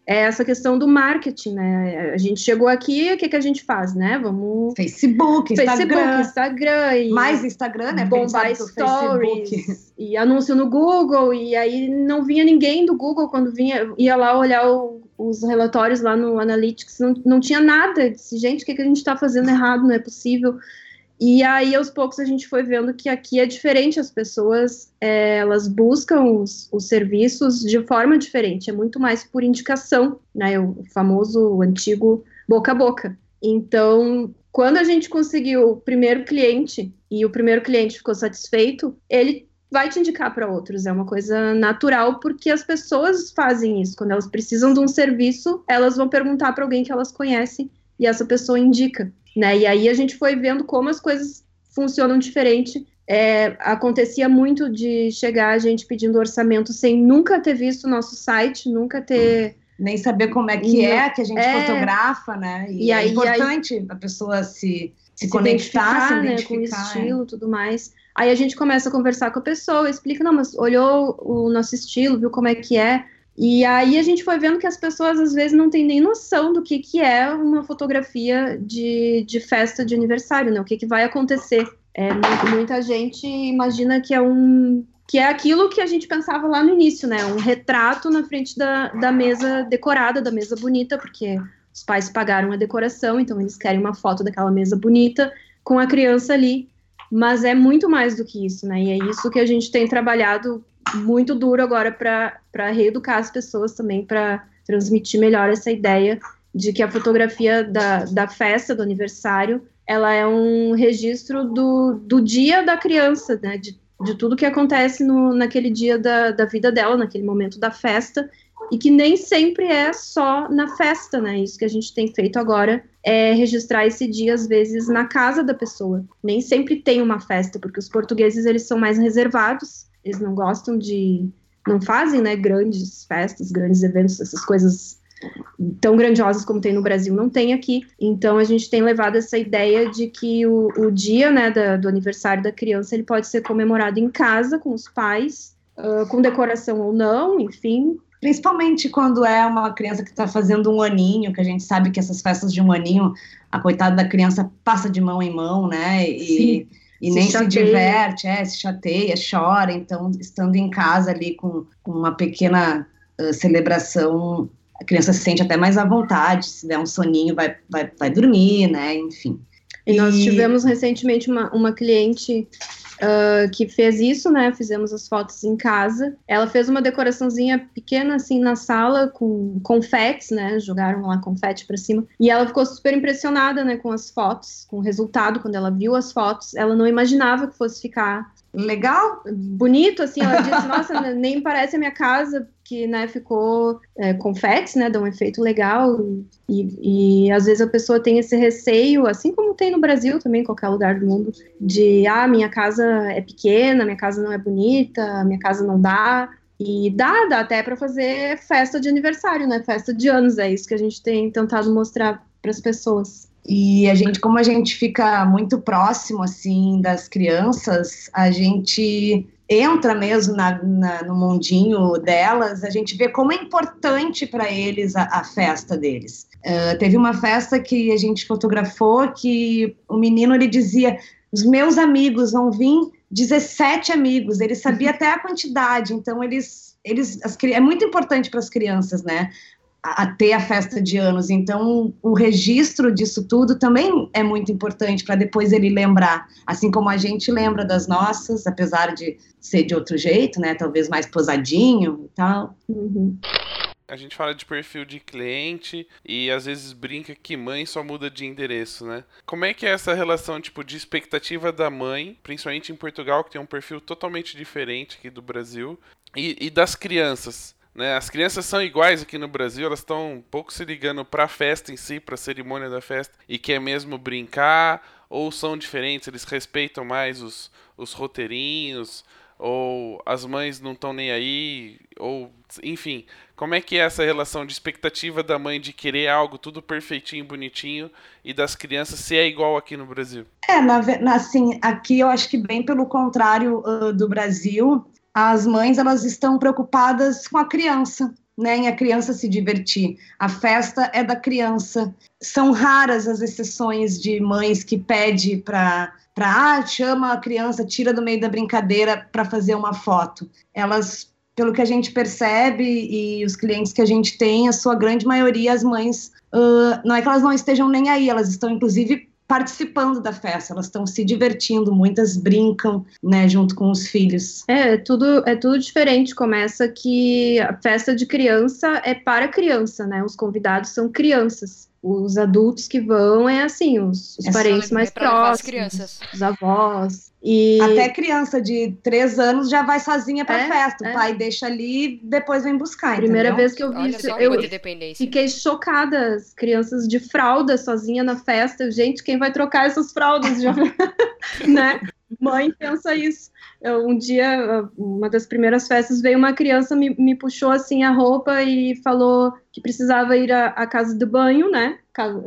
é essa questão do marketing, né? A gente chegou aqui, o que, que a gente faz, né? Vamos. Facebook, Instagram. Facebook, Instagram. Mais Instagram, né? Bombar stories. E anúncio no Google. E aí não vinha ninguém do Google quando vinha, ia lá olhar o, os relatórios lá no Analytics, não, não tinha nada. disse, gente, o que, que a gente está fazendo errado? Não é possível. E aí, aos poucos, a gente foi vendo que aqui é diferente, as pessoas é, elas buscam os, os, serviços de forma diferente, é muito mais por indicação, né? O famoso, o antigo boca a boca. Então, quando a gente conseguiu o primeiro cliente e o primeiro cliente ficou satisfeito, ele vai te indicar para outros. É uma coisa natural porque as pessoas fazem isso. Quando elas precisam de um serviço, elas vão perguntar para alguém que elas conhecem e essa pessoa indica né? E aí a gente foi vendo como as coisas funcionam diferente. É, acontecia muito de chegar a gente pedindo orçamento sem nunca ter visto o nosso site, nunca ter. Nem saber como é que é que a gente é... fotografa, né? E, e é aí, é importante aí... a pessoa se, se, se conectar, se identificar né, com o estilo e é. tudo mais. Aí a gente começa a conversar com a pessoa, explica, não, mas olhou o nosso estilo, viu como é que é. E aí a gente foi vendo que as pessoas às vezes não têm nem noção do que, que é uma fotografia de, de festa de aniversário, né? O que, que vai acontecer É, muita gente imagina que é um que é aquilo que a gente pensava lá no início, né? Um retrato na frente da, da mesa decorada, da mesa bonita, porque os pais pagaram a decoração, então eles querem uma foto daquela mesa bonita com a criança ali. Mas é muito mais do que isso, né? E é isso que a gente tem trabalhado muito duro agora para reeducar as pessoas também, para transmitir melhor essa ideia de que a fotografia da, da festa, do aniversário, ela é um registro do, do dia da criança, né? De, de tudo que acontece no, naquele dia da, da vida dela, naquele momento da festa, e que nem sempre é só na festa, né? Isso que a gente tem feito agora é registrar esse dia, às vezes, na casa da pessoa. Nem sempre tem uma festa, porque os portugueses, eles são mais reservados, eles não gostam de... não fazem, né, grandes festas, grandes eventos, essas coisas tão grandiosas como tem no Brasil, não tem aqui. Então a gente tem levado essa ideia de que o, o dia né, da, do aniversário da criança ele pode ser comemorado em casa com os pais, uh, com decoração ou não, enfim. Principalmente quando é uma criança que está fazendo um aninho, que a gente sabe que essas festas de um aninho, a coitada da criança passa de mão em mão, né? E, e se nem chateia. se diverte, é, se chateia, chora. Então, estando em casa ali com, com uma pequena uh, celebração, a criança se sente até mais à vontade, se der um soninho, vai, vai, vai dormir, né? Enfim. E, e... nós tivemos recentemente uma, uma cliente uh, que fez isso, né? Fizemos as fotos em casa. Ela fez uma decoraçãozinha pequena assim na sala com confetes, né? Jogaram lá confete para cima. E ela ficou super impressionada, né, com as fotos, com o resultado quando ela viu as fotos. Ela não imaginava que fosse ficar legal, bonito, assim, ela disse, nossa, *laughs* nem parece a minha casa, que, né, ficou é, confetes, né, dá um efeito legal, e, e às vezes a pessoa tem esse receio, assim como tem no Brasil também, em qualquer lugar do mundo, de, ah, minha casa é pequena, minha casa não é bonita, minha casa não dá, e dá, dá até para fazer festa de aniversário, né, festa de anos, é isso que a gente tem tentado mostrar para as pessoas. E a gente, como a gente fica muito próximo assim das crianças, a gente entra mesmo na, na, no mundinho delas, a gente vê como é importante para eles a, a, festa deles. Uh, teve uma festa que a gente fotografou que o menino ele dizia: os meus amigos vão vir 17 amigos, ele sabia *laughs* até a quantidade, então eles, eles as, é muito importante para as crianças, né? A, ter a festa de anos. Então, o registro disso tudo também é muito importante para depois ele lembrar, assim como a gente lembra das nossas, apesar de ser de outro jeito, né? Talvez mais posadinho e tal. Uhum. A gente fala de perfil de cliente e às vezes brinca que mãe só muda de endereço, né? Como é que é essa relação, tipo, de expectativa da mãe, principalmente em Portugal, que tem um perfil totalmente diferente aqui do Brasil, e, e das crianças? Né? As crianças são iguais aqui no Brasil, elas estão um pouco se ligando para a festa em si, para a cerimônia da festa, e quer mesmo brincar, ou são diferentes, eles respeitam mais os, os roteirinhos, ou as mães não estão nem aí, ou enfim, como é que é essa relação de expectativa da mãe de querer algo tudo perfeitinho, bonitinho, e das crianças se é igual aqui no Brasil? É, na, assim, aqui eu acho que bem pelo contrário uh, do Brasil, as mães elas estão preocupadas com a criança, né, em a criança se divertir. A festa é da criança. São raras as exceções de mães que pede para para ah, chama a criança, tira do meio da brincadeira para fazer uma foto. Elas, pelo que a gente percebe e os clientes que a gente tem, a sua grande maioria, as mães, uh, não é que elas não estejam nem aí, elas estão inclusive participando da festa, elas estão se divertindo, muitas brincam, né, junto com os filhos. É, é, tudo é tudo diferente. Começa que a festa de criança é para criança, né? Os convidados são crianças. Os adultos que vão é assim, os, os é parentes mais próximos, os avós. E... Até criança de três anos já vai sozinha pra é, festa. O é. pai deixa ali depois vem buscar. Primeira vez que eu vi isso, eu fiquei chocada. As crianças de fralda sozinha na festa. Gente, quem vai trocar essas fraldas? Já... *laughs* né? Mãe pensa isso. Eu, um dia, uma das primeiras festas, veio uma criança, me, me puxou assim a roupa e falou que precisava ir à, casa do banho, né?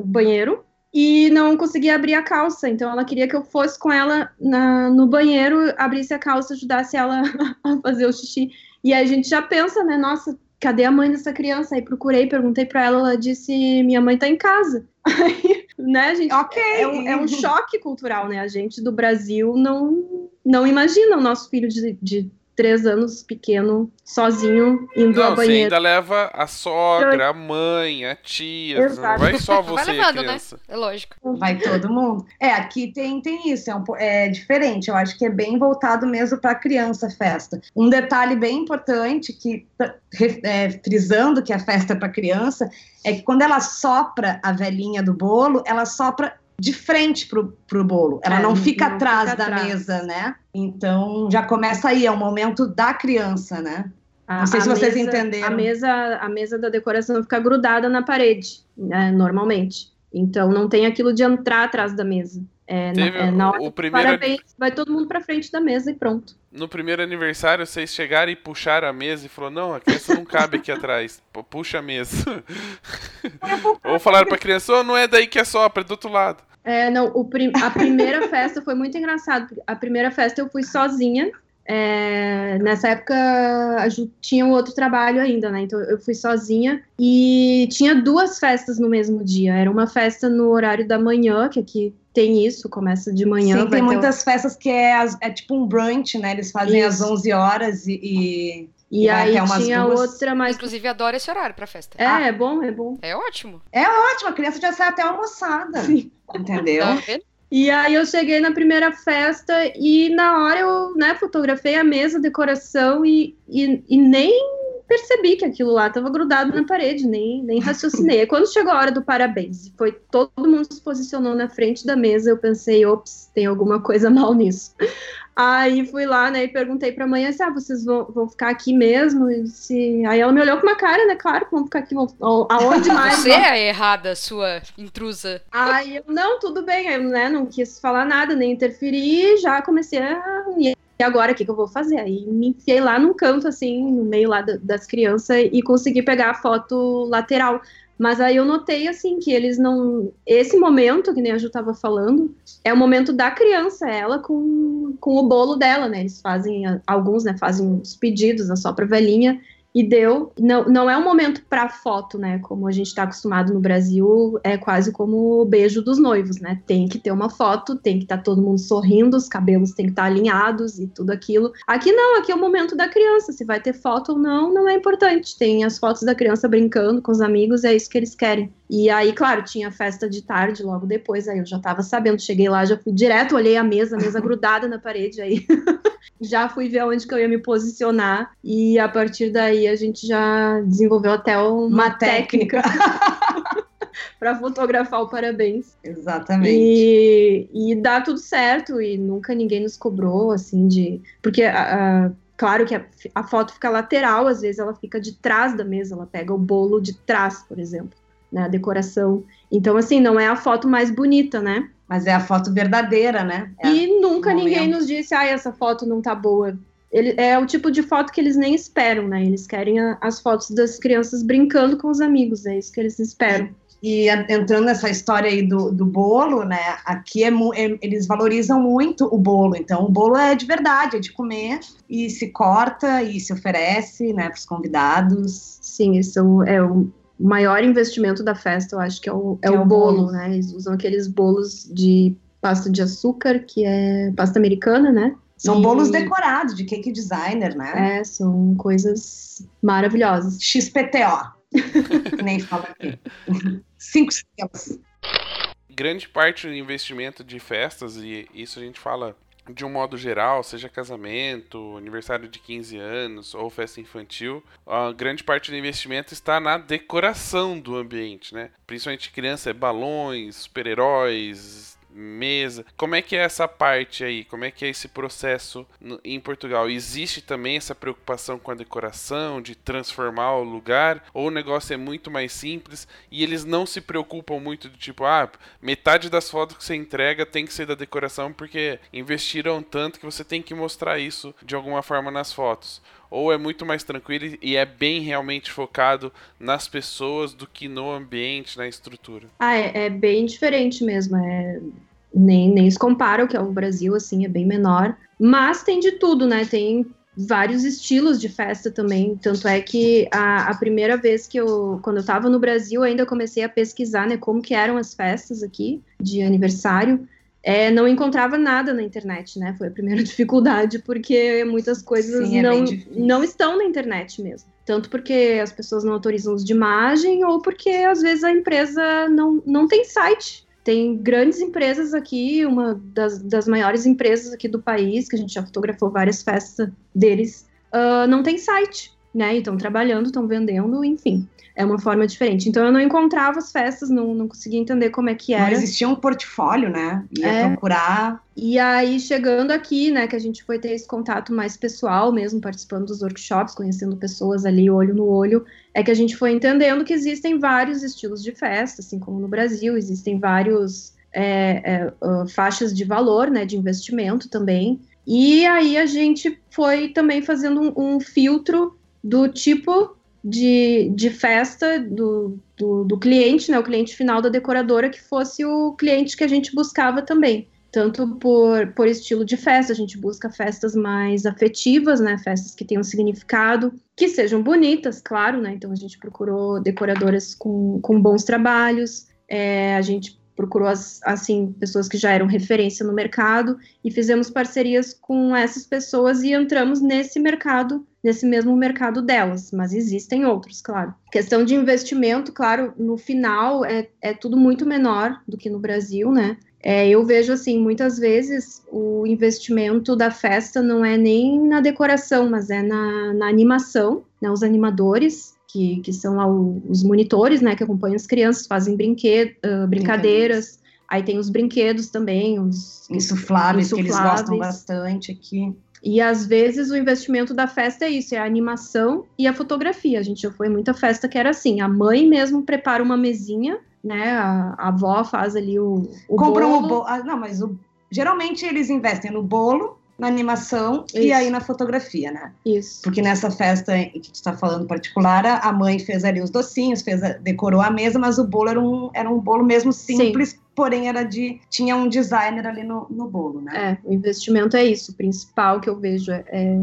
Banheiro e não conseguia abrir a calça. Então ela queria que eu fosse com ela na, no banheiro, abrisse a calça, ajudasse ela *laughs* a fazer o xixi. E aí a gente já pensa, né? Nossa, cadê a mãe dessa criança? Aí procurei, perguntei para ela, ela disse: minha mãe tá em casa. *laughs* Aí né, gente? Ok. É um, é um choque cultural, né? A gente do Brasil não, não imagina o nosso filho de, de três anos pequeno, sozinho, indo Não, ao você banheiro. ainda leva a sogra, a mãe, a tia. Não Exato. vai só Vai você, levando, né? criança. É lógico. Vai todo mundo. É, aqui tem, tem isso, é, um, po- é diferente. Eu acho que é bem voltado mesmo para criança a festa. Um detalhe bem importante, que tá, é, frisando que a festa é para criança, é que quando ela sopra a velhinha do bolo, ela sopra de frente pro, pro bolo. Ela É, não não- fica não atrás fica da atrás. mesa, né? Então já começa aí, é o momento da criança, né? A- Não sei se a vocês mesa- entenderam. A mesa, a mesa da decoração fica grudada na parede, né, normalmente. Então não tem aquilo de entrar atrás da mesa. É, na, Teve é, na o- hora o do primeiro- parabéns, vai todo mundo pra frente da mesa e pronto. No primeiro aniversário, vocês chegaram e puxaram a mesa e falaram: Não, a criança não cabe aqui atrás. *laughs* Puxa a mesa. *laughs* Ou falaram pra criança: "Ô, não é daí que é sopra, é do outro lado. É, não, o prim- a *laughs* primeira festa foi muito engraçado. A primeira festa eu fui sozinha. é, nessa época a Ju tinha um outro trabalho ainda, né? Então eu fui sozinha e tinha duas festas no mesmo dia. Era uma festa no horário da manhã, que aqui tem isso, começa de manhã. Sim, tem muitas festas que é, é tipo um brunch, né? Eles fazem às Isso. 11 horas e- e E vai aí tinha duas. outra mais. Inclusive, adoro esse horário pra festa. É, é bom, é bom. É ótimo. Ótimo, a criança já sai até almoçada. Entendeu? Tá? E aí eu cheguei na primeira festa e na hora eu, né, fotografei a mesa, a decoração e, e, e nem percebi que aquilo lá estava grudado na parede, nem, nem *laughs* raciocinei. Quando chegou a hora do parabéns, foi todo mundo se posicionou na frente da mesa, eu pensei, ops, tem alguma coisa mal nisso. Aí fui lá, né, e perguntei pra mãe assim, ah, vocês vão, vão ficar aqui mesmo? E disse- Aí ela me olhou com uma cara, né, claro que vão ficar aqui, vão... aonde *laughs* mais? Você é a errada, sua intrusa. Aí eu, não, tudo bem, eu né, não quis falar nada, nem interferir, já comecei a. E agora, o que, que eu vou fazer? Aí me enfiei lá num canto, assim, no meio lá da- das crianças, e consegui pegar a foto lateral. Mas aí eu notei, assim, que eles não. Esse momento, que nem a Ju tava falando, é o momento da criança, ela com, com o bolo dela, né? Eles fazem, alguns, né, fazem os pedidos, a só pra velhinha, e deu. Não, não é um momento para foto, né? Como a gente está acostumado no Brasil, é quase como o beijo dos noivos, né? Tem que ter uma foto, tem que estar todo mundo sorrindo, os cabelos têm que estar alinhados e tudo aquilo. Aqui não, aqui é o momento da criança. Se vai ter foto ou não, não é importante. Tem as fotos da criança brincando com os amigos, é isso que eles querem. E aí, claro, tinha festa de tarde logo depois, aí eu já tava sabendo, cheguei lá, já fui direto, olhei a mesa, a mesa *laughs* grudada na parede aí. *laughs* já fui ver onde que eu ia me posicionar e a partir daí a gente já desenvolveu até uma, Uma técnica *laughs* para fotografar o parabéns. Exatamente. E, e dá tudo certo e nunca ninguém nos cobrou assim de porque a- claro que a, a foto fica lateral, às vezes ela fica de trás da mesa, ela pega o bolo de trás, por exemplo, né, a decoração. Então assim, não é a foto mais bonita, né? Mas é a foto verdadeira, né? É E nunca ninguém nos disse, ah, essa foto não tá boa. Ele, é o tipo de foto que eles nem esperam, né? Eles querem a- as fotos das crianças brincando com os amigos, é isso que eles esperam. E entrando nessa história aí do, do bolo, né? Aqui é, é- eles valorizam muito o bolo. Então, o bolo é de verdade, é de comer e se corta e se oferece, né, para os convidados. Sim, isso é o maior investimento da festa, eu acho que é o, é é o bolo, bolo. né? Eles usam aqueles bolos de pasta de açúcar, que é pasta americana, né? São E- bolos decorados de cake designer, né? É, são coisas maravilhosas. XPTO. *laughs* nem fala aqui. Cinco estrelas. grande parte do investimento de festas, e isso a gente fala de um modo geral, seja casamento, aniversário de 15 anos ou festa infantil, a grande parte do investimento está na decoração do ambiente, né? Principalmente criança, é balões, super-heróis, mesa. Como é que é essa parte aí? Como é que é esse processo no- em Portugal? Existe também essa preocupação com a decoração, de transformar o lugar? Ou o negócio é muito mais simples e eles não se preocupam muito do tipo, ah, metade das fotos que você entrega tem que ser da decoração porque investiram tanto que você tem que mostrar isso de alguma forma nas fotos. Ou é muito mais tranquilo e é bem realmente focado nas pessoas do que no ambiente, na estrutura. Ah, é, é bem diferente mesmo. É, nem, nem se compara o que é o Brasil, assim, é bem menor. Mas tem de tudo, né? Tem vários estilos de festa também. Tanto é que a, a primeira vez que eu, quando eu estava no Brasil, ainda comecei a pesquisar, né, como que eram as festas aqui de aniversário. É, não encontrava nada na internet, né? Foi a primeira *laughs* dificuldade, porque muitas coisas Sim, é não, não estão na internet mesmo. Tanto porque as pessoas não autorizam uso de imagem, ou porque às vezes a empresa não, não tem site. Tem grandes empresas aqui, uma das, das maiores empresas aqui do país, que a gente já fotografou várias festas deles, ah, não tem site, né? E estão trabalhando, estão vendendo, enfim. É uma forma diferente. Então eu não encontrava as festas, não, não conseguia entender como é que Não era. existia um portfólio, né? Ia É. procurar. E aí, chegando aqui, né, que a gente foi ter esse contato mais pessoal mesmo, participando dos workshops, conhecendo pessoas ali, olho no olho, é que a gente foi entendendo que existem vários estilos de festa, assim como no Brasil, existem vários é, é, ah, faixas de valor, né, de investimento também. E aí a gente foi também fazendo um, um filtro do tipo de, de festa do, do, do cliente, né, o cliente final da decoradora, que fosse o cliente que a gente buscava também. Tanto por, por estilo de festa, a gente busca festas mais afetivas, né, festas que tenham significado, que sejam bonitas, claro, né, então a gente procurou decoradoras com, com bons trabalhos, é, a gente procurou, as, assim, pessoas que já eram referência no mercado e fizemos parcerias com essas pessoas e entramos nesse mercado, nesse mesmo mercado delas, mas existem outros, claro. Questão de investimento, claro, no final é, é tudo muito menor do que no Brasil, né, é, eu vejo assim, muitas vezes o investimento da festa não é nem na decoração, mas é na, na animação, né? Os animadores, que, que são lá o- os monitores, né? Que acompanham as crianças, fazem brinquedo, ah, brincadeiras. Aí tem os brinquedos também, os, Insufláveis, que eles gostam Insufláveis. bastante aqui. E às vezes o investimento da festa é isso, é a animação e a fotografia. A gente já foi muita festa que era assim, a mãe mesmo prepara uma mesinha, né? A, a avó faz ali o, o Compram bolo. o bolo. Ah, não, mas o- geralmente eles investem no bolo, na animação e Isso. aí na fotografia, né? Isso. Porque nessa festa que tu está falando particular, a mãe fez ali os docinhos, fez a- decorou a mesa, mas o bolo era um, era um bolo mesmo simples, porém era de. tinha um designer ali no, no bolo, né? É, o investimento é isso. O principal que eu vejo é, é,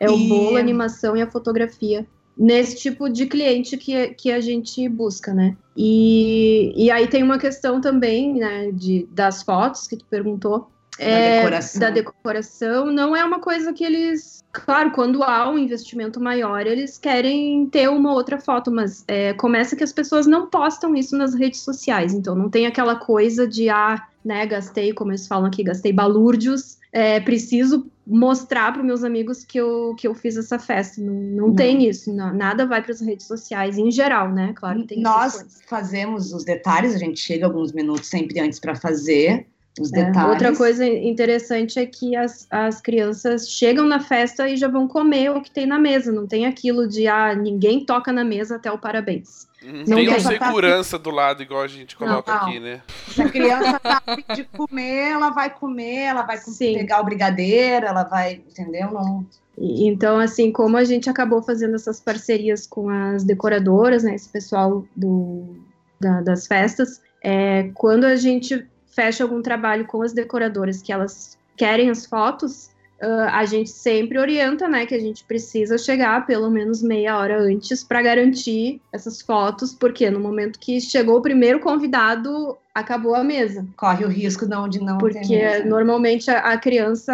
é o E- bolo, a animação e a fotografia. Nesse tipo de cliente que, que a gente busca, né? E, e aí tem uma questão também, né, de, das fotos que tu perguntou. É, decoração. da decoração. Não é uma coisa que eles. Claro, quando há um investimento maior, eles querem ter uma outra foto, mas é, começa que as pessoas não postam isso nas redes sociais. Então não tem aquela coisa de, ah, né, gastei, como eles falam aqui, gastei balúrdios, é, preciso mostrar para meus amigos que eu, que eu fiz essa festa. Não, não, Não. tem isso, não- nada vai para as redes sociais em geral, né? Claro que tem Nós fazemos os detalhes, a gente chega alguns minutos sempre antes para fazer os É, detalhes. Outra coisa interessante é que as, as crianças chegam na festa e já vão comer o que tem na mesa. Não tem aquilo de, ah, ninguém toca na mesa até o parabéns. Não Não tem um tem. segurança do lado, igual a gente coloca Não, não. aqui, né? Se a criança tá de comer, ela vai comer, ela vai Sim. pegar o brigadeiro, ela vai, entendeu? Não, E- Então, assim, como a gente acabou fazendo essas parcerias com as decoradoras, né, esse pessoal do, da- das festas, é, quando a gente fecha algum trabalho com as decoradoras que elas querem as fotos, ah, a gente sempre orienta, né, que a gente precisa chegar pelo menos meia hora antes para garantir essas fotos, porque no momento que chegou o primeiro convidado, acabou a mesa. corre o risco de não, de não ter Porque mesa. normalmente a, a criança,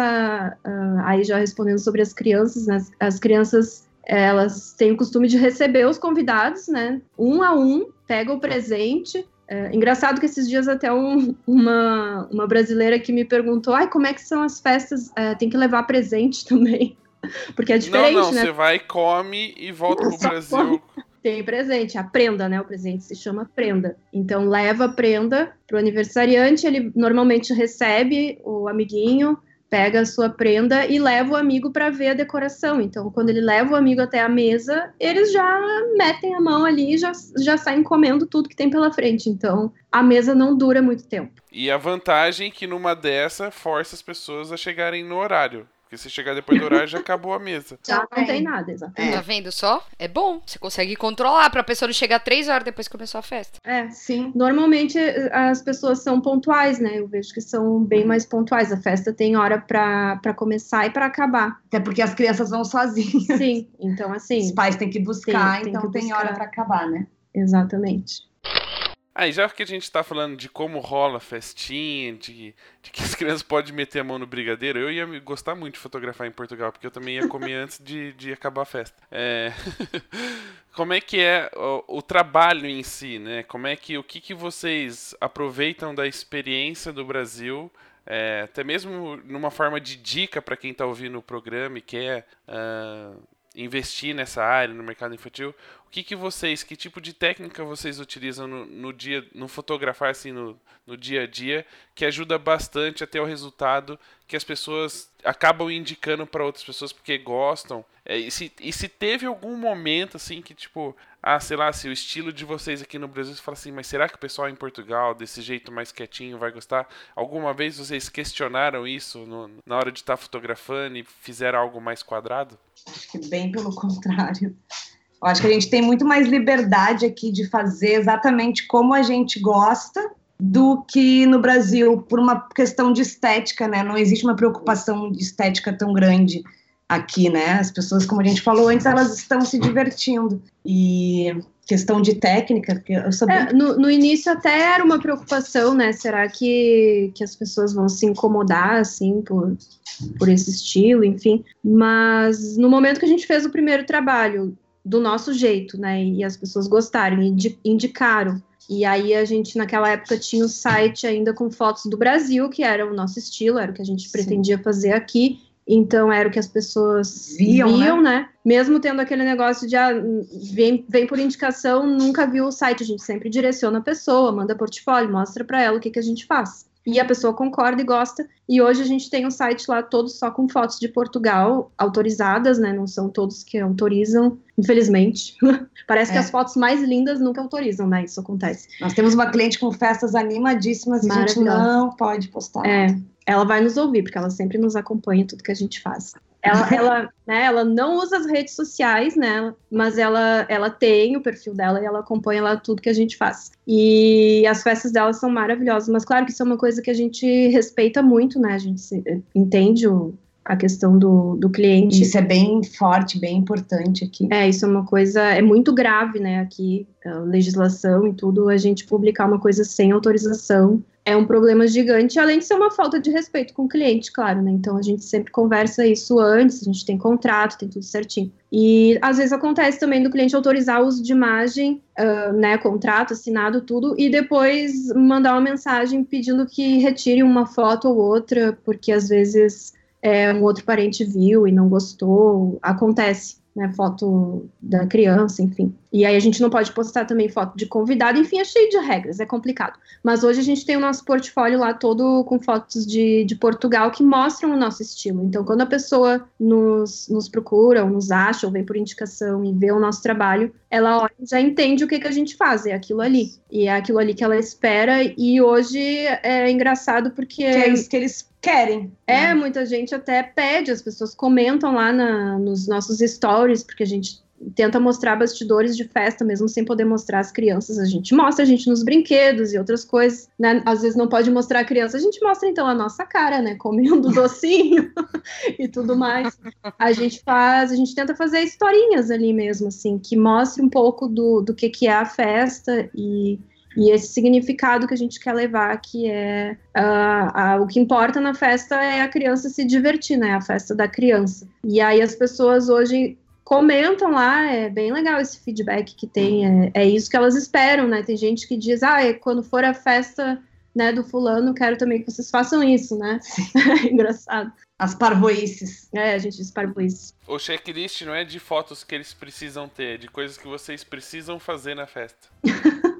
ah, aí já respondendo sobre as crianças, né, as, as crianças elas têm o costume de receber os convidados, né? Um a um, pega o presente. É, engraçado que esses dias até um- uma, uma brasileira que me perguntou, ai, como é que são as festas? É, tem que levar presente *laughs* também. Porque é diferente, não, não, né? você vai, come e volta pro Brasil. Tem presente, a prenda, né? O presente se chama prenda. Então leva a prenda pro aniversariante, ele normalmente recebe o amiguinho, pega a sua prenda e leva o amigo para ver a decoração. Então, quando ele leva o amigo até a mesa, eles já metem a mão ali e já, já saem comendo tudo que tem pela frente. Então, a mesa não dura muito tempo. E a vantagem é que numa dessa força as pessoas a chegarem no horário. Porque se chegar depois do horário, já acabou a mesa. Já não tem nada, exatamente. Tá vendo só? É bom. Você consegue controlar pra pessoa não chegar três horas depois que começou a festa. É. Sim. Normalmente eh, as pessoas são pontuais, né? Eu vejo que são bem mais pontuais. A festa tem hora pra pra começar e pra acabar. Até porque as crianças vão sozinhas. Sim, então Os assim, pais têm que buscar, Tem- tem então que tem buscar. hora pra acabar, né? exatamente. Ah, e já que a gente tá falando de como rola festinha, de, de que as crianças podem meter a mão no brigadeiro, eu ia gostar muito de fotografar em Portugal, porque eu também ia comer antes de, de acabar a festa. É... *laughs* como é que é o, o trabalho em si, né? Como é que o que, que vocês aproveitam da experiência do Brasil, é, até mesmo numa forma de dica para quem tá ouvindo o programa e quer ah, investir nessa área, no mercado infantil, que, que vocês, que tipo de técnica vocês utilizam no, no dia, no fotografar assim no, no dia a dia, que ajuda bastante a ter o resultado que as pessoas acabam indicando para outras pessoas porque gostam. É, e, se, e se teve algum momento assim que tipo, ah, sei lá, se o estilo de vocês aqui no Brasil você fala assim, mas será que o pessoal em Portugal desse jeito mais quietinho vai gostar? Alguma vez vocês questionaram isso no- na hora de estar fotografando e fizeram algo mais quadrado? Acho que bem pelo contrário. Eu acho que a gente tem muito mais liberdade aqui de fazer exatamente como a gente gosta do que no Brasil, por uma questão de estética, né? Não existe uma preocupação de estética tão grande aqui, né? As pessoas, como a gente falou antes, elas estão se divertindo. E questão de técnica, porque eu bem É, no, no início até era uma preocupação, né? Será que, que as pessoas vão se incomodar, assim, por, por esse estilo, enfim. Mas no momento que a gente fez o primeiro trabalho, do nosso jeito, né? E as pessoas gostaram, indi- indicaram. E aí a gente, naquela época, tinha o site ainda com fotos do Brasil, que era o nosso estilo, era o que a gente Sim. pretendia fazer aqui. Então era o que as pessoas Viam, viam, né? Mesmo tendo aquele negócio de ah, vem, vem por indicação, nunca viu o site, a gente sempre direciona a pessoa, manda portfólio, mostra para ela o que, que a gente faz. E a pessoa concorda e gosta. E hoje a gente tem um site lá todo só com fotos de Portugal autorizadas, né? Não são todos que autorizam, infelizmente. *laughs* Parece que É. as fotos mais lindas nunca autorizam, né? Isso acontece. Nós temos uma cliente com festas animadíssimas e a gente não pode postar. É, ela vai nos ouvir, porque ela sempre nos acompanha em tudo que a gente faz. Ela, ela, né, ela não usa as redes sociais, né? Mas ela, ela tem o perfil dela e ela acompanha lá tudo que a gente faz. E as festas dela são maravilhosas. Mas claro que isso é uma coisa que a gente respeita muito, né? A gente se- entende o- a questão do, do cliente. Isso é bem forte, bem importante aqui. É, isso é uma coisa, é muito grave, né, aqui, a legislação e tudo, a gente publicar uma coisa sem autorização é um problema gigante, além de ser uma falta de respeito com o cliente, claro, né, então a gente sempre conversa isso antes, a gente tem contrato, tem tudo certinho. E às vezes acontece também do cliente autorizar o uso de imagem, ah, né, contrato assinado, tudo, e depois mandar uma mensagem pedindo que retire uma foto ou outra, porque às vezes é, um outro parente viu e não gostou, acontece, né, foto da criança, enfim. E aí a gente não pode postar também foto de convidado, enfim, é cheio de regras, é complicado. Mas hoje a gente tem o nosso portfólio lá todo com fotos de, de Portugal que mostram o nosso estilo. Então, quando a pessoa nos, nos procura, ou nos acha, ou vem por indicação e vê o nosso trabalho, ela olha já entende o que, que a gente faz, é aquilo ali. E é aquilo ali que ela espera, e hoje é engraçado porque... Que é isso que eles querem. É, né? muita gente até pede, as pessoas comentam lá na- nos nossos stories, porque a gente tenta mostrar bastidores de festa, mesmo sem poder mostrar as crianças. A gente mostra a gente nos brinquedos e outras coisas, né? Às vezes não pode mostrar a criança, a gente mostra então a nossa cara, né? Comendo docinho *laughs* e tudo mais. A gente faz, a gente tenta fazer historinhas ali mesmo, assim, que mostre um pouco do, do que, que é a festa e e esse significado que a gente quer levar, que é ah, o que importa na festa é a criança se divertir, né? A festa da criança. E aí as pessoas hoje comentam lá, é bem legal esse feedback que tem, é, é isso que elas esperam, né? Tem gente que diz, ah, é quando for a festa né, do fulano, quero também que vocês façam isso, né? *laughs* Engraçado. As parvoices. É, a gente diz isso. O checklist não é de fotos que eles precisam ter, é de coisas que vocês precisam fazer na festa. *laughs*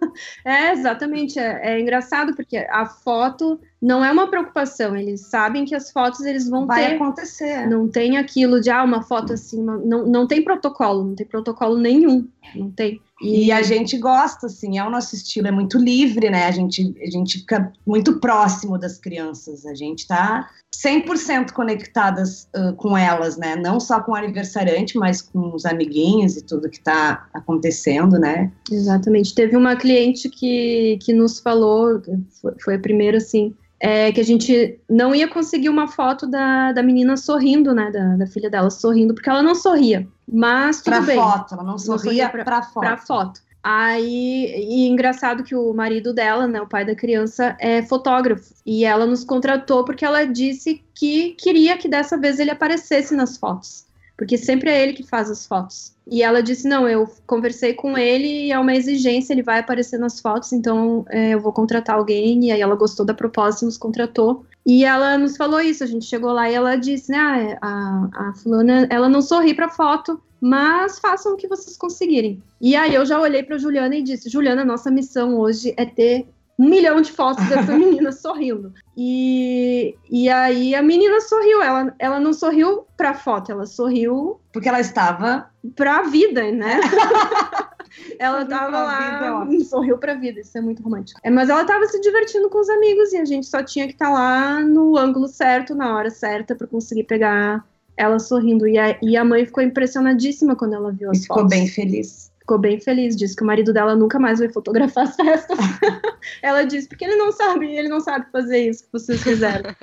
É, exatamente. É, é engraçado porque a foto não é uma preocupação. Eles sabem que as fotos eles vão Vai ter. acontecer. Não tem aquilo de ah, uma foto assim, uma- não, não tem protocolo, não tem protocolo nenhum, não tem. E a gente gosta, assim, é o nosso estilo, é muito livre, né? A gente, a gente fica muito próximo das crianças, a gente tá 100% conectadas uh, com elas, né? Não só com o aniversariante, mas com os amiguinhos e tudo que tá acontecendo, né? Exatamente. Teve uma cliente que, que nos falou, foi, a primeira, assim, é, que a gente não ia conseguir uma foto da, da menina sorrindo, né? Da, da filha dela sorrindo, porque ela não sorria. Mas tudo pra bem. foto, ela não sorria pra foto. Pra foto. Aí, e engraçado que o marido dela, né, o pai da criança, é fotógrafo. E ela nos contratou porque ela disse que queria que dessa vez ele aparecesse nas fotos. Porque sempre é ele que faz as fotos. E ela disse: Não, eu conversei com ele e é uma exigência, ele vai aparecer nas fotos, então é, eu vou contratar alguém. E aí ela gostou da proposta e nos contratou. E ela nos falou isso, a gente chegou lá e ela disse, né, ah, a, a fulana, ela não sorri pra foto, mas façam o que vocês conseguirem. E aí eu já olhei pra Juliana e disse, Juliana, nossa missão hoje é ter um milhão de fotos dessa menina *laughs* sorrindo. E, e aí a menina sorriu, ela, ela não sorriu pra foto, ela sorriu Porque ela estava. pra vida, né? *laughs* ela tava lá, vida, sorriu pra vida, isso é muito romântico. É, mas ela tava se divertindo com os amigos e a gente só tinha que estar lá no ângulo certo, na hora certa, pra conseguir pegar ela sorrindo. E a, e a mãe ficou impressionadíssima quando ela viu E as ficou fotos. bem feliz. Ficou bem feliz, disse que o marido dela nunca mais vai fotografar as festas. *laughs* ela disse, porque ele não sabe, ele não sabe fazer isso que vocês fizeram.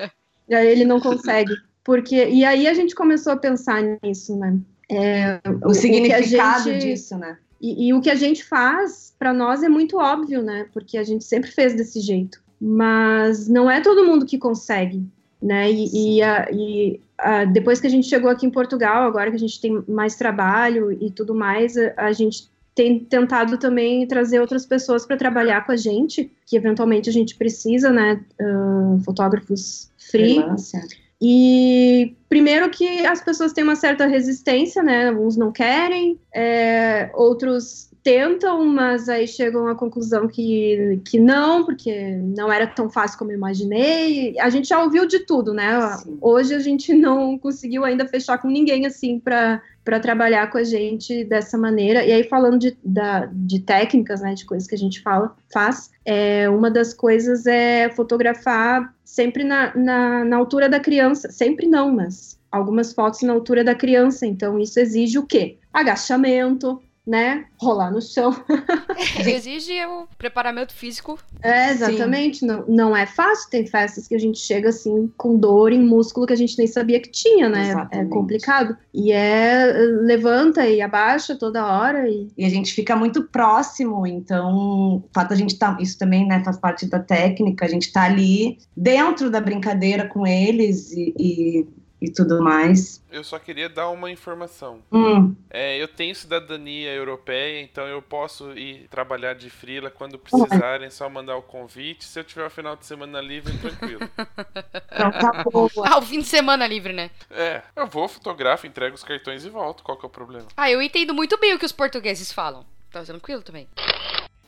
e aí ele não consegue. Porque, e aí a gente começou a pensar nisso, né? É, O, significado que a gente- disso, né? E, e o que a gente faz, pra nós, é muito óbvio, né? Porque a gente sempre fez desse jeito. Mas não é todo mundo que consegue, né? E, e, a- e, a- depois que a gente chegou aqui em Portugal, agora que a gente tem mais trabalho e tudo mais, a, a gente tem tentado também trazer outras pessoas para trabalhar com a gente, que eventualmente a gente precisa, né? ah, fotógrafos free. Freelancer. E primeiro que as pessoas têm uma certa resistência, né? Uns não querem, é, outros tentam, mas aí chegam à conclusão que, que não, porque não era tão fácil como eu imaginei. A gente já ouviu de tudo, né? Sim. Hoje a gente *laughs* não conseguiu ainda fechar com ninguém assim para para trabalhar com a gente dessa maneira. E aí, falando de, da, de técnicas, né, de coisas que a gente fala, faz, é, uma das coisas é fotografar sempre na, na, na altura da criança. Sempre não, mas algumas fotos na altura da criança. Então, isso exige o quê? Agachamento, né? Rolar no chão. *laughs* Exige o preparamento físico. É, exatamente. Não, não é fácil. Tem festas que a gente chega assim com dor em músculo que a gente nem sabia que tinha, né? É Exatamente. complicado. E é levanta e abaixa toda hora e E a gente fica muito próximo, então o fato a gente tá, isso também né, faz parte da técnica, a gente tá ali dentro da brincadeira com eles e, e, e tudo mais. Eu só queria dar uma informação. Hum, É, eu tenho cidadania europeia, então eu posso ir trabalhar de frila quando precisarem, é só mandar o convite. Se eu tiver o final de semana livre, tranquilo. *laughs* então tá boa. Ah, o fim de semana livre, né? É, eu vou, fotografo, entrego os cartões e volto. Qual que é o problema? Ah, eu entendo muito bem o que os portugueses falam. Tá tranquilo também.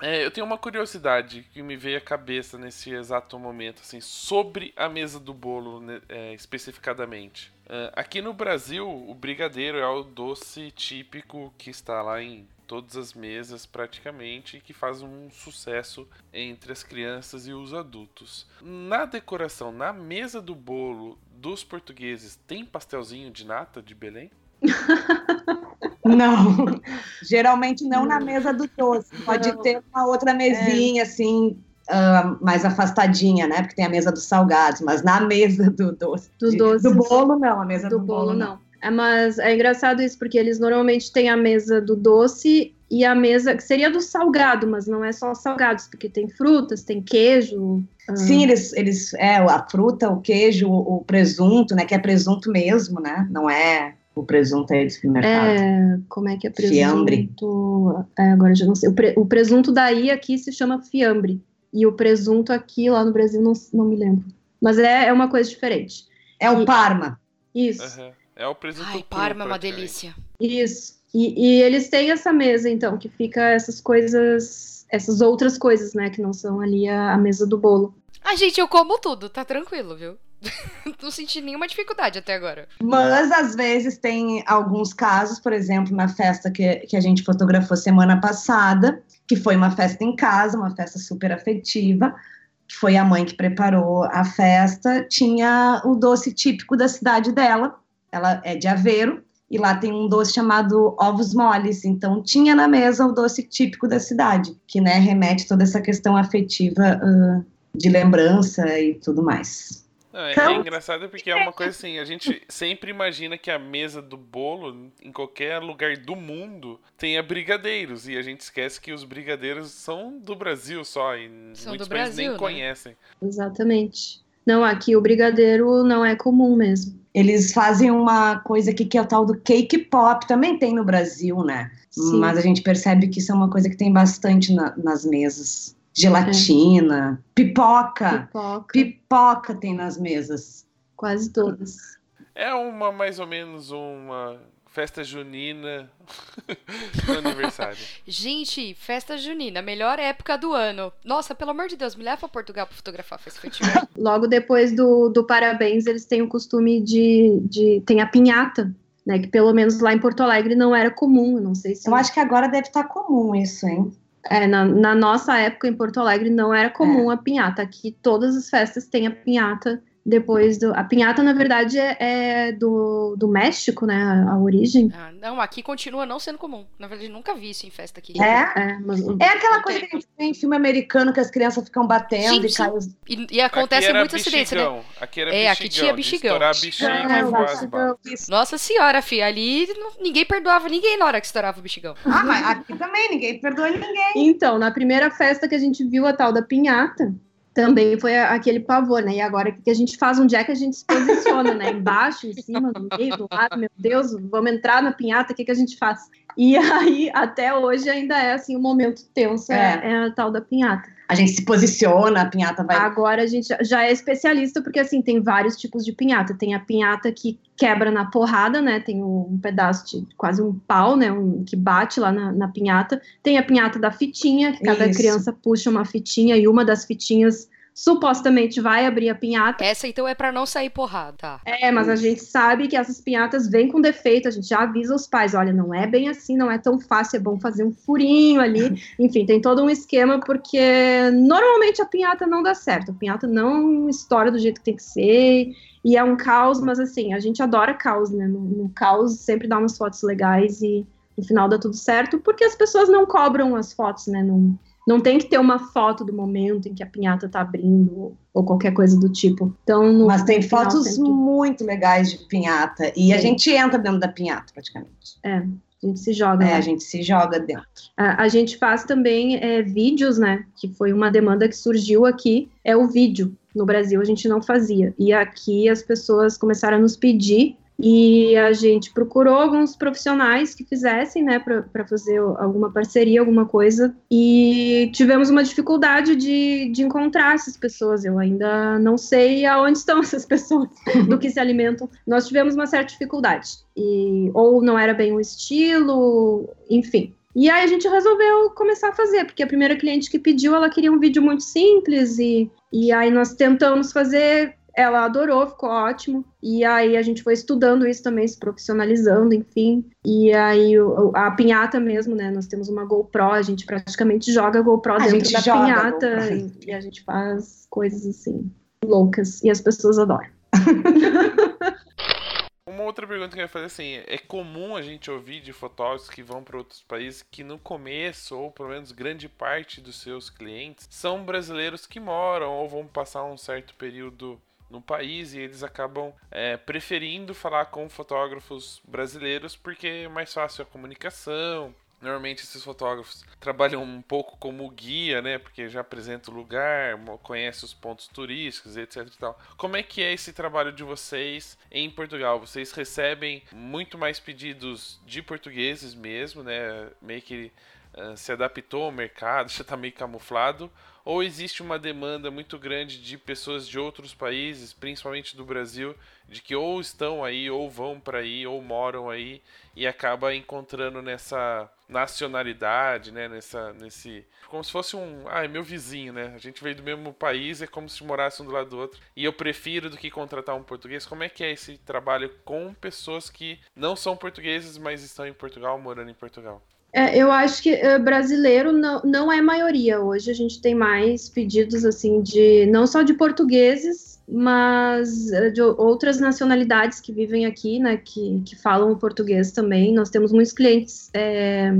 É, eu tenho uma curiosidade que me veio à cabeça nesse exato momento, assim, sobre a mesa do bolo, né, é, especificadamente. É, aqui no Brasil, o brigadeiro é o doce típico que está lá em todas as mesas praticamente e que faz um sucesso entre as crianças e os adultos. Na decoração, na mesa do bolo dos portugueses, tem pastelzinho de nata de Belém? *laughs* Não, *laughs* geralmente não na mesa do doce. Pode Não. ter uma outra mesinha assim. ah, mais afastadinha, né? Porque tem a mesa dos salgados, mas na mesa do doce. Dos de- doces. Do bolo, não. A mesa do bolo não. É, mas é engraçado isso, porque eles normalmente têm a mesa do doce e a mesa que seria do salgado, mas não é só salgados, porque tem frutas, tem queijo. ah, Sim, eles, eles, é, a fruta, o queijo, o, o presunto, né? Que é presunto mesmo, né? Não é o presunto aí do supermercado. É, como é que é presunto? Fiambre. É, agora eu já não sei. O, pre- o presunto daí aqui se chama fiambre. E o presunto aqui lá no Brasil não, não me lembro. Mas é, é uma coisa diferente. É o E- Parma. Isso. Aham. É o presunto Ai, cru, Parma é uma delícia. Isso. E, e eles têm essa mesa, então, que fica essas coisas, essas outras coisas, né, que não são ali a, a mesa do bolo. Ah, gente, eu como tudo, tá tranquilo, viu? *laughs* não senti nenhuma dificuldade até agora. Mas às vezes tem alguns casos, por exemplo, na festa que, que a gente fotografou semana passada, que foi uma festa em casa, uma festa super afetiva, que foi a mãe que preparou a festa, tinha o doce típico da cidade dela, ela é de Aveiro, e lá tem um doce chamado ovos moles, então tinha na mesa o doce típico da cidade, que né, remete toda essa questão afetiva uh, de lembrança e tudo mais. Não, é, é, engraçado porque é uma coisa assim, a gente sempre imagina que a mesa do bolo, em qualquer lugar do mundo, tenha brigadeiros. E a gente esquece que os brigadeiros são do Brasil só, e são muitos países nem né? conhecem. Exatamente. Não, aqui o brigadeiro não é comum mesmo. Eles fazem uma coisa aqui que é o tal do cake pop, também tem no Brasil, né? Sim. Mas a gente percebe que isso é uma coisa que tem bastante na, nas mesas. Gelatina, é. pipoca. Pipoca. Pipoca tem nas mesas. Quase todas. É uma, mais ou menos, uma Festa junina *laughs* no aniversário. Gente, festa junina, melhor época do ano. Nossa, pelo amor de Deus, me leva pra Portugal pra fotografar festival. *laughs* Logo depois do, do parabéns, eles têm o costume de, de. Tem a pinhata. Né, que pelo menos lá em Porto Alegre não era comum, não sei se. Eu acho que agora deve estar tá comum isso, hein? É, na, na, nossa época em Porto Alegre não era comum é. a pinhata. Aqui todas as festas têm a pinhata depois do. A pinhata, na verdade, é, é do, do México, né? A, a origem. Ah, não, aqui continua não sendo comum. Na verdade, nunca vi isso em festa aqui. É? É, mas... é aquela coisa que a gente tem em filme americano que as crianças ficam batendo sim, e caem. E, e acontece muitos acidentes, né? Aqui era é, aqui tinha bexigão. Bexigão, é, Nossa senhora, filha, ali ninguém perdoava ninguém na hora que estourava o bexigão. Ah, mas aqui também, ninguém perdoa ninguém. Então, na primeira festa que a gente viu a tal da pinhata também foi aquele pavor, né? E agora o que a gente faz? Onde é que a gente se posiciona, né? Embaixo, em cima, no meio, do lado, meu Deus, vamos entrar na pinhata, o que, que a gente faz? E aí, até hoje, ainda é assim, o um momento tenso, é. é a tal da pinhata a gente se posiciona, a pinhata vai. Agora a gente já é especialista, porque assim, tem vários tipos de pinhata. Tem a pinhata que quebra na porrada, né? Tem um pedaço de quase um pau, né? Um, que bate lá na, na pinhata. Tem a pinhata da fitinha, que cada Isso. criança puxa uma fitinha e uma das fitinhas supostamente vai abrir a pinhata. Essa então é para não sair porrada. Tá. É, mas a gente sabe que essas pinhatas vêm com defeito, a gente já avisa os pais, olha, não é bem assim, não é tão fácil, é bom fazer um furinho ali. *laughs* Enfim, tem todo um esquema porque normalmente a pinhata não dá certo, a pinhata não estoura do jeito que tem que ser. E é um caos, mas assim, a gente adora caos, né? No, no caos sempre dá umas fotos legais e no final dá tudo certo, porque as pessoas não cobram as fotos, né? Não, não tem que ter uma foto do momento em que a pinhata tá abrindo ou qualquer coisa do tipo. Então, no, Mas tem fotos sempre... muito legais de pinhata e Sim. a gente entra dentro da pinhata praticamente. É. A gente se joga. É, a gente se joga dentro. A, a gente faz também é, vídeos, né? Que foi uma demanda que surgiu aqui. É o vídeo. No Brasil a gente não fazia. E aqui as pessoas começaram a nos pedir e a gente procurou alguns profissionais que fizessem, né, para fazer alguma parceria, alguma coisa, e tivemos uma dificuldade de, de encontrar essas pessoas. Eu ainda não sei aonde estão *laughs* essas pessoas, do que se alimentam. Nós tivemos uma certa dificuldade, e, ou não era bem o estilo, enfim. E aí a gente resolveu começar a fazer, porque a primeira cliente que pediu, ela queria um vídeo muito simples, e, e aí nós tentamos fazer ela adorou, ficou ótimo. E aí a gente foi estudando isso também, se profissionalizando, enfim. E aí a pinhata mesmo, né? Nós temos uma GoPro, a gente praticamente joga a GoPro a dentro da pinhata e, e, a gente faz coisas assim loucas e as pessoas adoram. *laughs* Uma outra pergunta que eu ia fazer assim, é comum a gente ouvir de fotógrafos que vão para outros países que no começo, ou pelo menos grande parte dos seus clientes, são brasileiros que moram ou vão passar um certo período no país e eles acabam é, preferindo falar com fotógrafos brasileiros porque é mais fácil a comunicação. Normalmente esses fotógrafos trabalham um pouco como guia, né? Porque já apresenta o lugar, conhece os pontos turísticos, etc e tal. Como é que é esse trabalho de vocês em Portugal? Vocês recebem muito mais pedidos de portugueses mesmo, né? Meio que uh, se adaptou ao mercado, *laughs* já está meio camuflado? Ou existe uma demanda muito grande de pessoas de outros países, principalmente do Brasil, de que ou estão aí, ou vão para aí, ou moram aí, e acaba encontrando nessa nacionalidade, né? Nessa, nesse. Como se fosse um. Ah, é meu vizinho, né? A gente veio do mesmo país, é como se morasse um do lado do outro. E eu prefiro do que contratar um português. Como é que é esse trabalho com pessoas que não são portugueses, mas estão em Portugal, morando em Portugal? É, eu acho que uh, brasileiro não, não é maioria. Hoje a gente tem mais pedidos assim de não só de portugueses, mas uh, de outras nacionalidades que vivem aqui, né? Que, que falam português também. Nós temos muitos clientes é,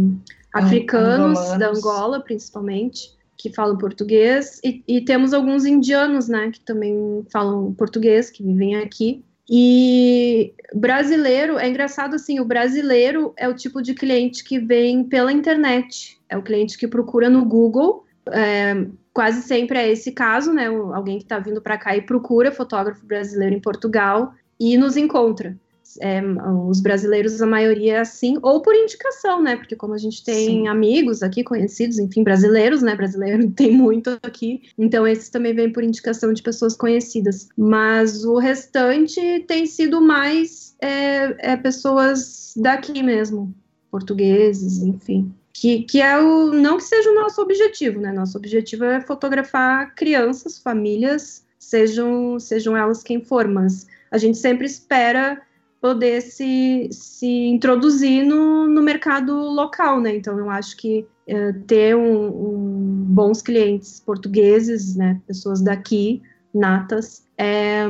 africanos Angolanos. da Angola, principalmente, que falam português, e, e temos alguns indianos, né? Que também falam português, que vivem aqui. E brasileiro, é engraçado assim, o brasileiro é o tipo de cliente que vem pela internet, é o cliente que procura no Google, é, quase sempre é esse caso, né? Alguém que está vindo para cá e procura fotógrafo brasileiro em Portugal e nos encontra é, os brasileiros, a maioria é assim, ou por indicação, né? Porque como a gente tem Sim. amigos aqui, conhecidos, enfim, brasileiros, né? Brasileiro *laughs* tem muito aqui, então esses também vêm por indicação de pessoas conhecidas. Mas o restante tem sido mais é, é pessoas daqui mesmo, portugueses, enfim. Que, que é o. Não que seja o nosso objetivo, né? Nosso objetivo é fotografar crianças, famílias, sejam, sejam elas quem for, mas a gente sempre espera poder se, se introduzir no, no mercado local, né? Então, eu acho que é, ter um, um, bons clientes portugueses, né, pessoas daqui, natas, é,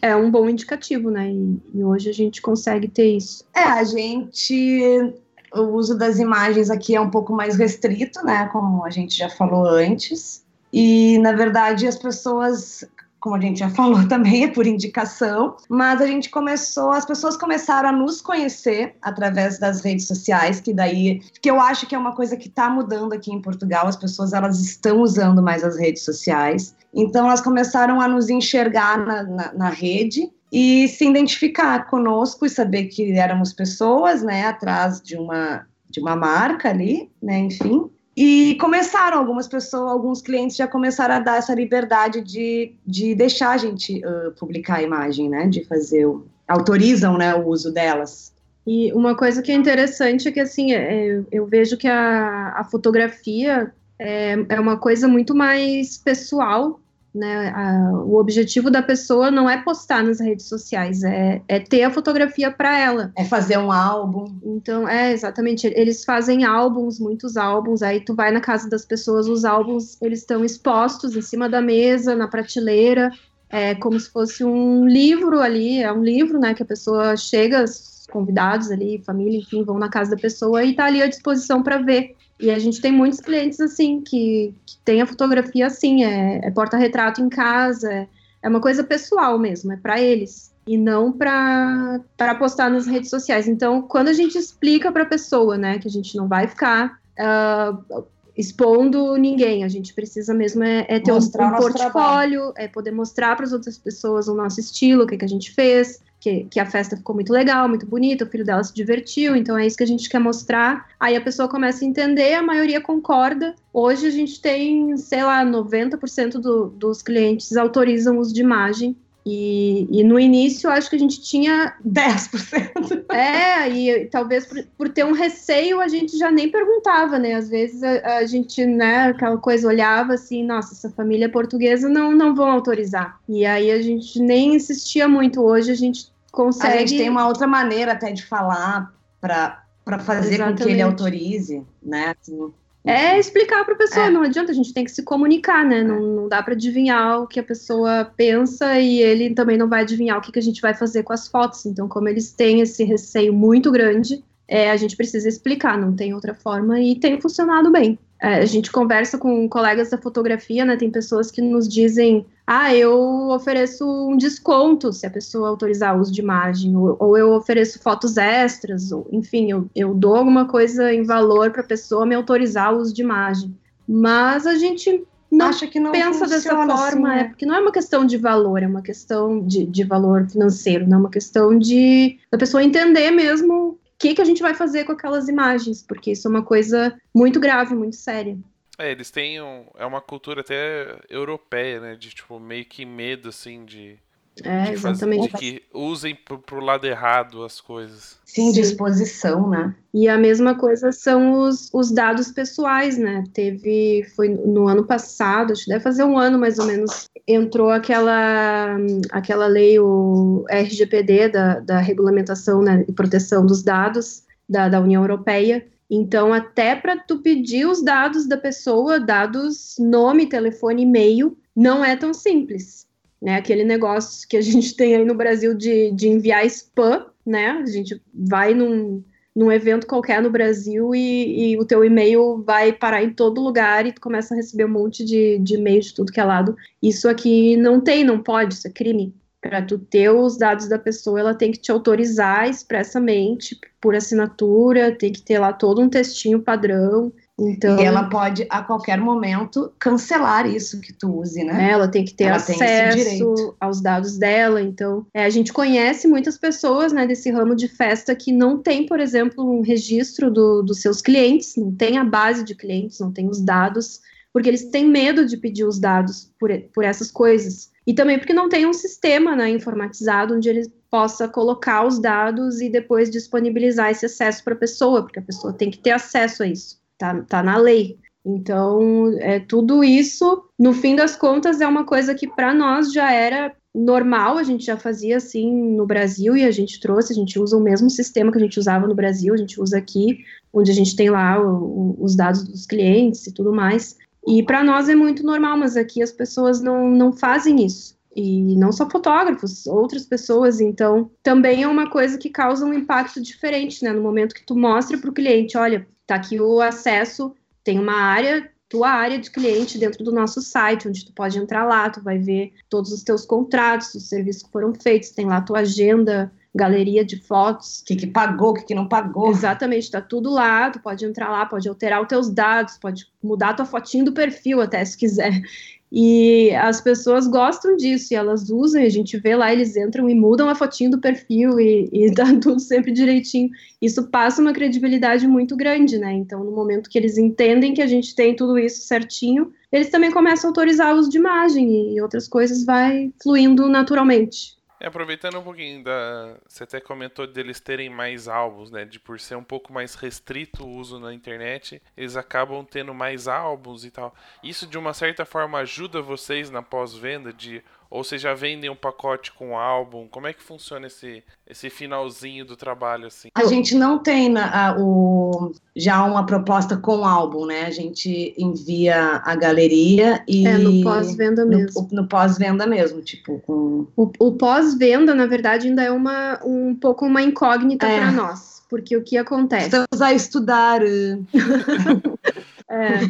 é um bom indicativo, né? E, e hoje a gente consegue ter isso. É, a gente o uso das imagens aqui é um pouco mais restrito, né? Como a gente já falou antes. E, na verdade, as pessoas como a gente já *laughs* falou também, é por indicação, mas a gente começou, as pessoas começaram a nos conhecer através das redes sociais, que daí, que eu acho que é uma coisa que está mudando aqui em Portugal, as pessoas elas estão usando mais as redes sociais, então elas começaram a nos enxergar na, na, na rede e se identificar conosco e saber que éramos pessoas, né, atrás de uma de uma marca ali, né, enfim, e começaram, algumas pessoas, alguns clientes já começaram a dar essa liberdade de, de deixar a gente uh, publicar a imagem, né? De fazer, o, autorizam né, o uso delas. E uma coisa que é interessante é que, assim, é, eu vejo que a, a fotografia é, é uma coisa muito mais pessoal né, a, o objetivo da pessoa não é postar nas redes sociais, é, é ter a fotografia para ela. É fazer um álbum. Então, é, exatamente. Eles fazem álbuns, muitos álbuns. Aí tu vai na casa das pessoas, os álbuns eles estão expostos em cima da mesa, na prateleira, é como se fosse um livro ali. É um livro, né, que a pessoa chega, convidados ali, família, enfim, vão na casa da pessoa e tá ali à disposição para ver. E a gente tem muitos clientes assim que, que tem a fotografia assim, é, é porta-retrato em casa, é, é, uma coisa pessoal mesmo, é para eles e não para postar nas redes sociais. Então, quando a gente explica para a pessoa, né, que a gente não vai ficar uh, expondo ninguém, a gente precisa mesmo é, é ter mostrar um, um portfólio, trabalho. é poder mostrar para as outras pessoas o nosso estilo, o que, que a gente fez, que, que a festa ficou muito legal, muito bonita, o filho dela se divertiu, então é isso que a gente quer mostrar. Aí a pessoa começa a entender, a maioria concorda. Hoje a gente tem, sei lá, 90% do, dos clientes autorizam uso de imagem. E, e, no início acho que a gente tinha 10%. *laughs* É, e talvez por, por, ter um receio a gente já nem perguntava, né? Às vezes a, a, gente, né, aquela coisa olhava assim, nossa, essa família portuguesa não, não vão autorizar. E aí a gente nem insistia muito. Hoje a gente consegue. A gente tem uma outra maneira até de falar para fazer Exatamente. com que ele autorize, né? Assim, é explicar para a pessoa, é. não adianta, a gente tem que se comunicar, né? Não, não dá para adivinhar o que a pessoa pensa e ele também não vai adivinhar o que, que a gente vai fazer com as fotos. Então, como eles têm esse receio muito grande, é, a gente precisa explicar, não tem outra forma e tem funcionado bem. É, a gente conversa com colegas da fotografia, né? Tem pessoas que nos dizem: ah, eu ofereço um desconto se a pessoa autorizar o uso de imagem, ou, ou eu ofereço fotos extras, ou enfim, eu, eu dou alguma coisa em valor para a pessoa me autorizar o uso de imagem. Mas a gente não acha que não pensa dessa forma, assim, né? é porque não é uma questão de valor, é uma questão de, de valor financeiro, não é uma questão de da pessoa entender mesmo que, que a gente vai fazer com aquelas imagens, porque isso é uma coisa muito grave, muito séria. É, eles têm um, é uma cultura até europeia, né? De tipo, meio que medo, assim, de. É, de fazer- exatamente. de que usem pro, pro lado errado as coisas. Sim, Sim. disposição, né? E a mesma coisa são os, os dados pessoais, né? Teve, foi no ano passado, acho que deve fazer um ano mais ou menos, entrou aquela, aquela lei, o RGPD, da, da regulamentação né, e proteção dos dados da, da União Europeia. Então, até para tu pedir os dados da pessoa, dados nome, telefone, e-mail, não é tão simples. Né? Aquele negócio que a gente *laughs* tem aí no Brasil de, de enviar spam, né? A gente vai num, num evento qualquer no Brasil e, e o teu e-mail vai parar em todo lugar e tu começa a receber um monte de, de e-mail de tudo que é lado. Isso aqui não tem, não pode, isso é crime. Para tu ter os dados da pessoa, ela tem que te autorizar expressamente por assinatura, tem que ter lá todo um textinho padrão. Então, E ela pode, a qualquer momento, cancelar isso que tu use, né? É, ela tem que ter Ela acesso aos dados dela. Então, é, a gente conhece muitas pessoas né, desse ramo de festa que não tem, por exemplo, um registro do- dos seus clientes, não tem a base de clientes, não tem os dados, porque eles têm medo de pedir os dados por, por essas coisas. E também porque não tem um sistema né, informatizado onde ele possa colocar os dados e depois disponibilizar esse acesso para a pessoa, porque a pessoa tem que ter acesso a isso. Tá, tá na lei. Então, é, tudo isso, no fim das contas, é uma coisa que para nós já era normal, a gente já fazia assim no Brasil e a gente trouxe, a gente usa o mesmo sistema que a gente usava no Brasil, a gente usa aqui, onde a gente tem lá o- o- os dados dos clientes e tudo mais. E para nós é muito normal, mas aqui as pessoas não, não fazem isso. E não só fotógrafos, outras pessoas. Então, também é uma coisa que causa um impacto diferente, né? No momento que tu mostra para o cliente, olha, tá aqui o acesso, tem uma área, tua área de cliente dentro do nosso site, onde tu pode entrar lá, tu vai ver todos os teus contratos, os serviços que foram feitos, tem lá tua agenda, galeria de fotos, O que, que pagou, o que, que não pagou. Exatamente, tá tudo lá, tu pode entrar lá, pode alterar os teus dados, pode mudar a tua fotinho do perfil até se quiser. E as pessoas gostam disso e elas usam, e a gente vê lá, eles entram e mudam a fotinho do perfil e, e *laughs* tá tudo sempre direitinho. Isso passa uma credibilidade muito grande, né? Então, no momento que eles entendem que a gente tem tudo isso certinho, eles também começam a autorizar o uso de imagem e outras coisas vai fluindo naturalmente. É, aproveitando um pouquinho da. Você até comentou deles terem mais álbuns, né? De por ser um pouco mais restrito o uso na internet, eles acabam tendo mais álbuns e tal. Isso de uma certa forma ajuda vocês na pós-venda de. Ou vocês já vendem um pacote com álbum? Como é que funciona esse, esse finalzinho do trabalho, assim? A gente não tem na- a- o, já uma proposta com álbum, né? A gente envia a galeria e. É, no pós-venda mesmo. No, no pós-venda mesmo, tipo, com. O, o pós-venda, na verdade, ainda é uma, um pouco uma incógnita É. para nós, porque o que acontece? Estamos a estudar. *laughs* É,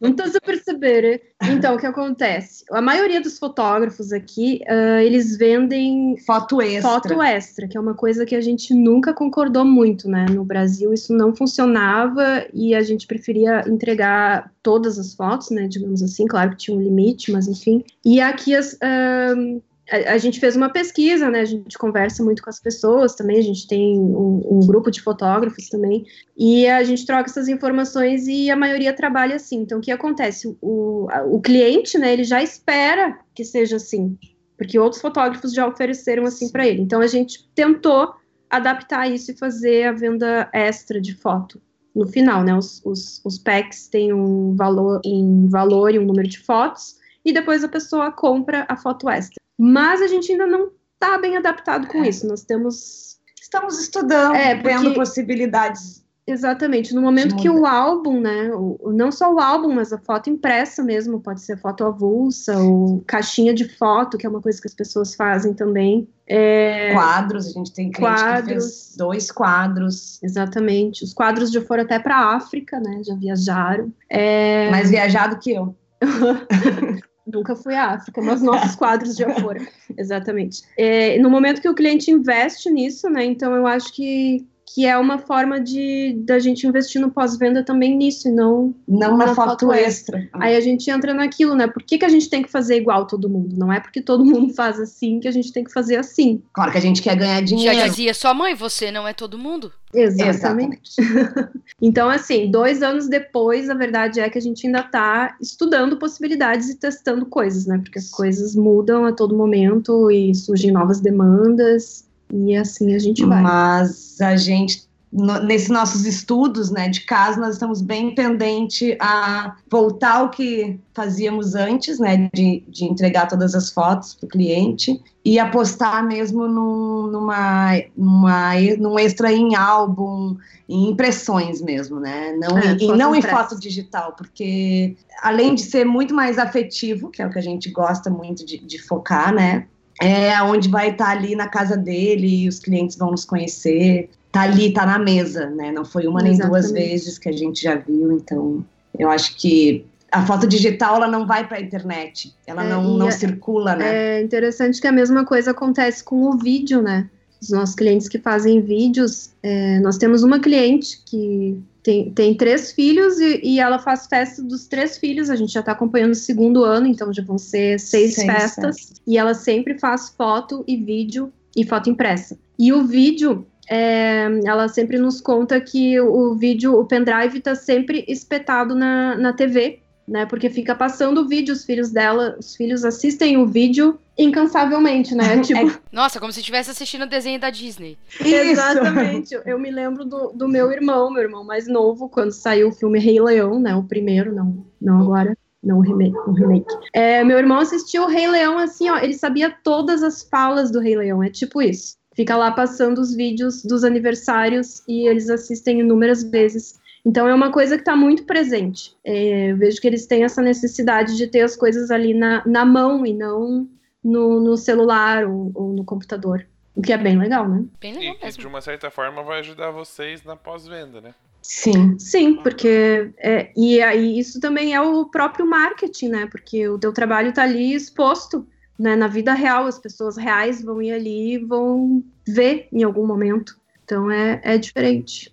não estás a perceber. Então, o que acontece? A maioria dos fotógrafos aqui, ah, eles vendem Foto extra. foto extra, que é uma coisa que a gente nunca concordou muito, né? No Brasil isso não funcionava e a gente preferia entregar todas as fotos, né? Digamos assim, claro que tinha um limite, mas enfim. E aqui as, ahn, a, gente fez uma pesquisa, né? A gente conversa muito com as pessoas também, a gente tem um, um grupo de fotógrafos também, e a gente troca essas informações e a maioria trabalha assim. Então, o que acontece? O, o cliente, né, ele já espera que seja assim, porque outros fotógrafos já ofereceram assim para ele. Então, a gente tentou adaptar isso e fazer a venda extra de foto. No final, né, os, os, os packs têm um valor em valor e um número de fotos, e depois a pessoa compra a foto extra. Mas a gente ainda não está bem adaptado com É. isso. Nós temos Estamos estudando, É, porque- vendo possibilidades. Exatamente, no momento que o álbum, né, o, não só o álbum, mas a foto impressa mesmo, pode ser foto avulsa ou caixinha de foto, que é uma coisa que as pessoas fazem também. É, Quadros, a gente tem cliente que Quadros. fez dois quadros. exatamente, os quadros já foram até para a África, né, já viajaram. É, Mais viajado que eu. *laughs* Nunca fui à África, mas nossos *laughs* quadros já foram. Exatamente. É, no momento que o cliente investe nisso, né? Então eu acho que, que é uma forma de da gente investir no pós-venda também nisso, e não Não uma foto, foto extra. Aí a gente entra naquilo, né? Por que, que a gente tem que fazer igual todo mundo? Não é porque todo mundo faz assim que a gente tem que fazer assim. Claro que a gente quer ganhar Já dinheiro. dizia sua mãe, você não é todo mundo. Exatamente. *laughs* Então, assim, dois anos depois, a verdade é que a gente ainda está estudando possibilidades e testando coisas, né? Porque as coisas mudam a todo momento e surgem novas demandas, e assim a gente vai. Mas a gente, no- nesses nossos estudos né, de caso, nós estamos bem pendente a voltar ao que fazíamos antes, né, de, de entregar todas as fotos para o cliente e apostar mesmo num, numa, numa, num extra em álbum, em impressões mesmo, né? Não, É, em, e não em impressa. foto digital, porque além de ser muito mais afetivo, que é o que a gente gosta muito de, de focar, né? É onde vai estar ali na casa dele e os clientes vão nos conhecer. Tá ali, tá na mesa, né? Não foi uma nem duas vezes que a gente já viu, então eu acho que a foto digital ela não vai para a internet, ela É, não, não é- circula, né? É interessante que a mesma coisa acontece com o vídeo, né? Os nossos clientes que fazem vídeos, é, nós temos uma cliente que tem, tem três filhos e, e ela faz festa dos três filhos. A gente já está acompanhando o segundo ano, então já vão ser seis, Seis festas. E ela sempre faz foto e vídeo e foto impressa. E o vídeo, é, ela sempre nos conta que o vídeo, o pendrive está sempre espetado na, na TV, né? Porque fica passando o vídeo, os filhos dela, os filhos assistem o vídeo incansavelmente, né? *laughs* Tipo, Nossa, como se estivesse assistindo o desenho da Disney. exatamente. Eu me lembro do, do meu irmão, meu irmão mais novo, quando saiu o filme Rei Leão, né? O primeiro, não, não agora. Não o remake. O remake. É, meu irmão assistiu o Rei Leão assim, ó. Ele sabia todas as falas do Rei Leão. É tipo isso. Fica lá passando os vídeos dos aniversários e eles assistem inúmeras vezes. Então é uma coisa que está muito presente. É, eu vejo que eles têm essa necessidade de ter as coisas ali na, na mão e não no, no celular ou, ou no computador. O que é bem legal, né? Bem E legal que de uma certa forma vai ajudar vocês na pós-venda, né? Sim. Sim, porque é, e aí isso também é o próprio marketing, né? Porque o teu trabalho está ali exposto, né? Na vida real, as pessoas reais vão ir ali e vão ver em algum momento. Então é, é diferente.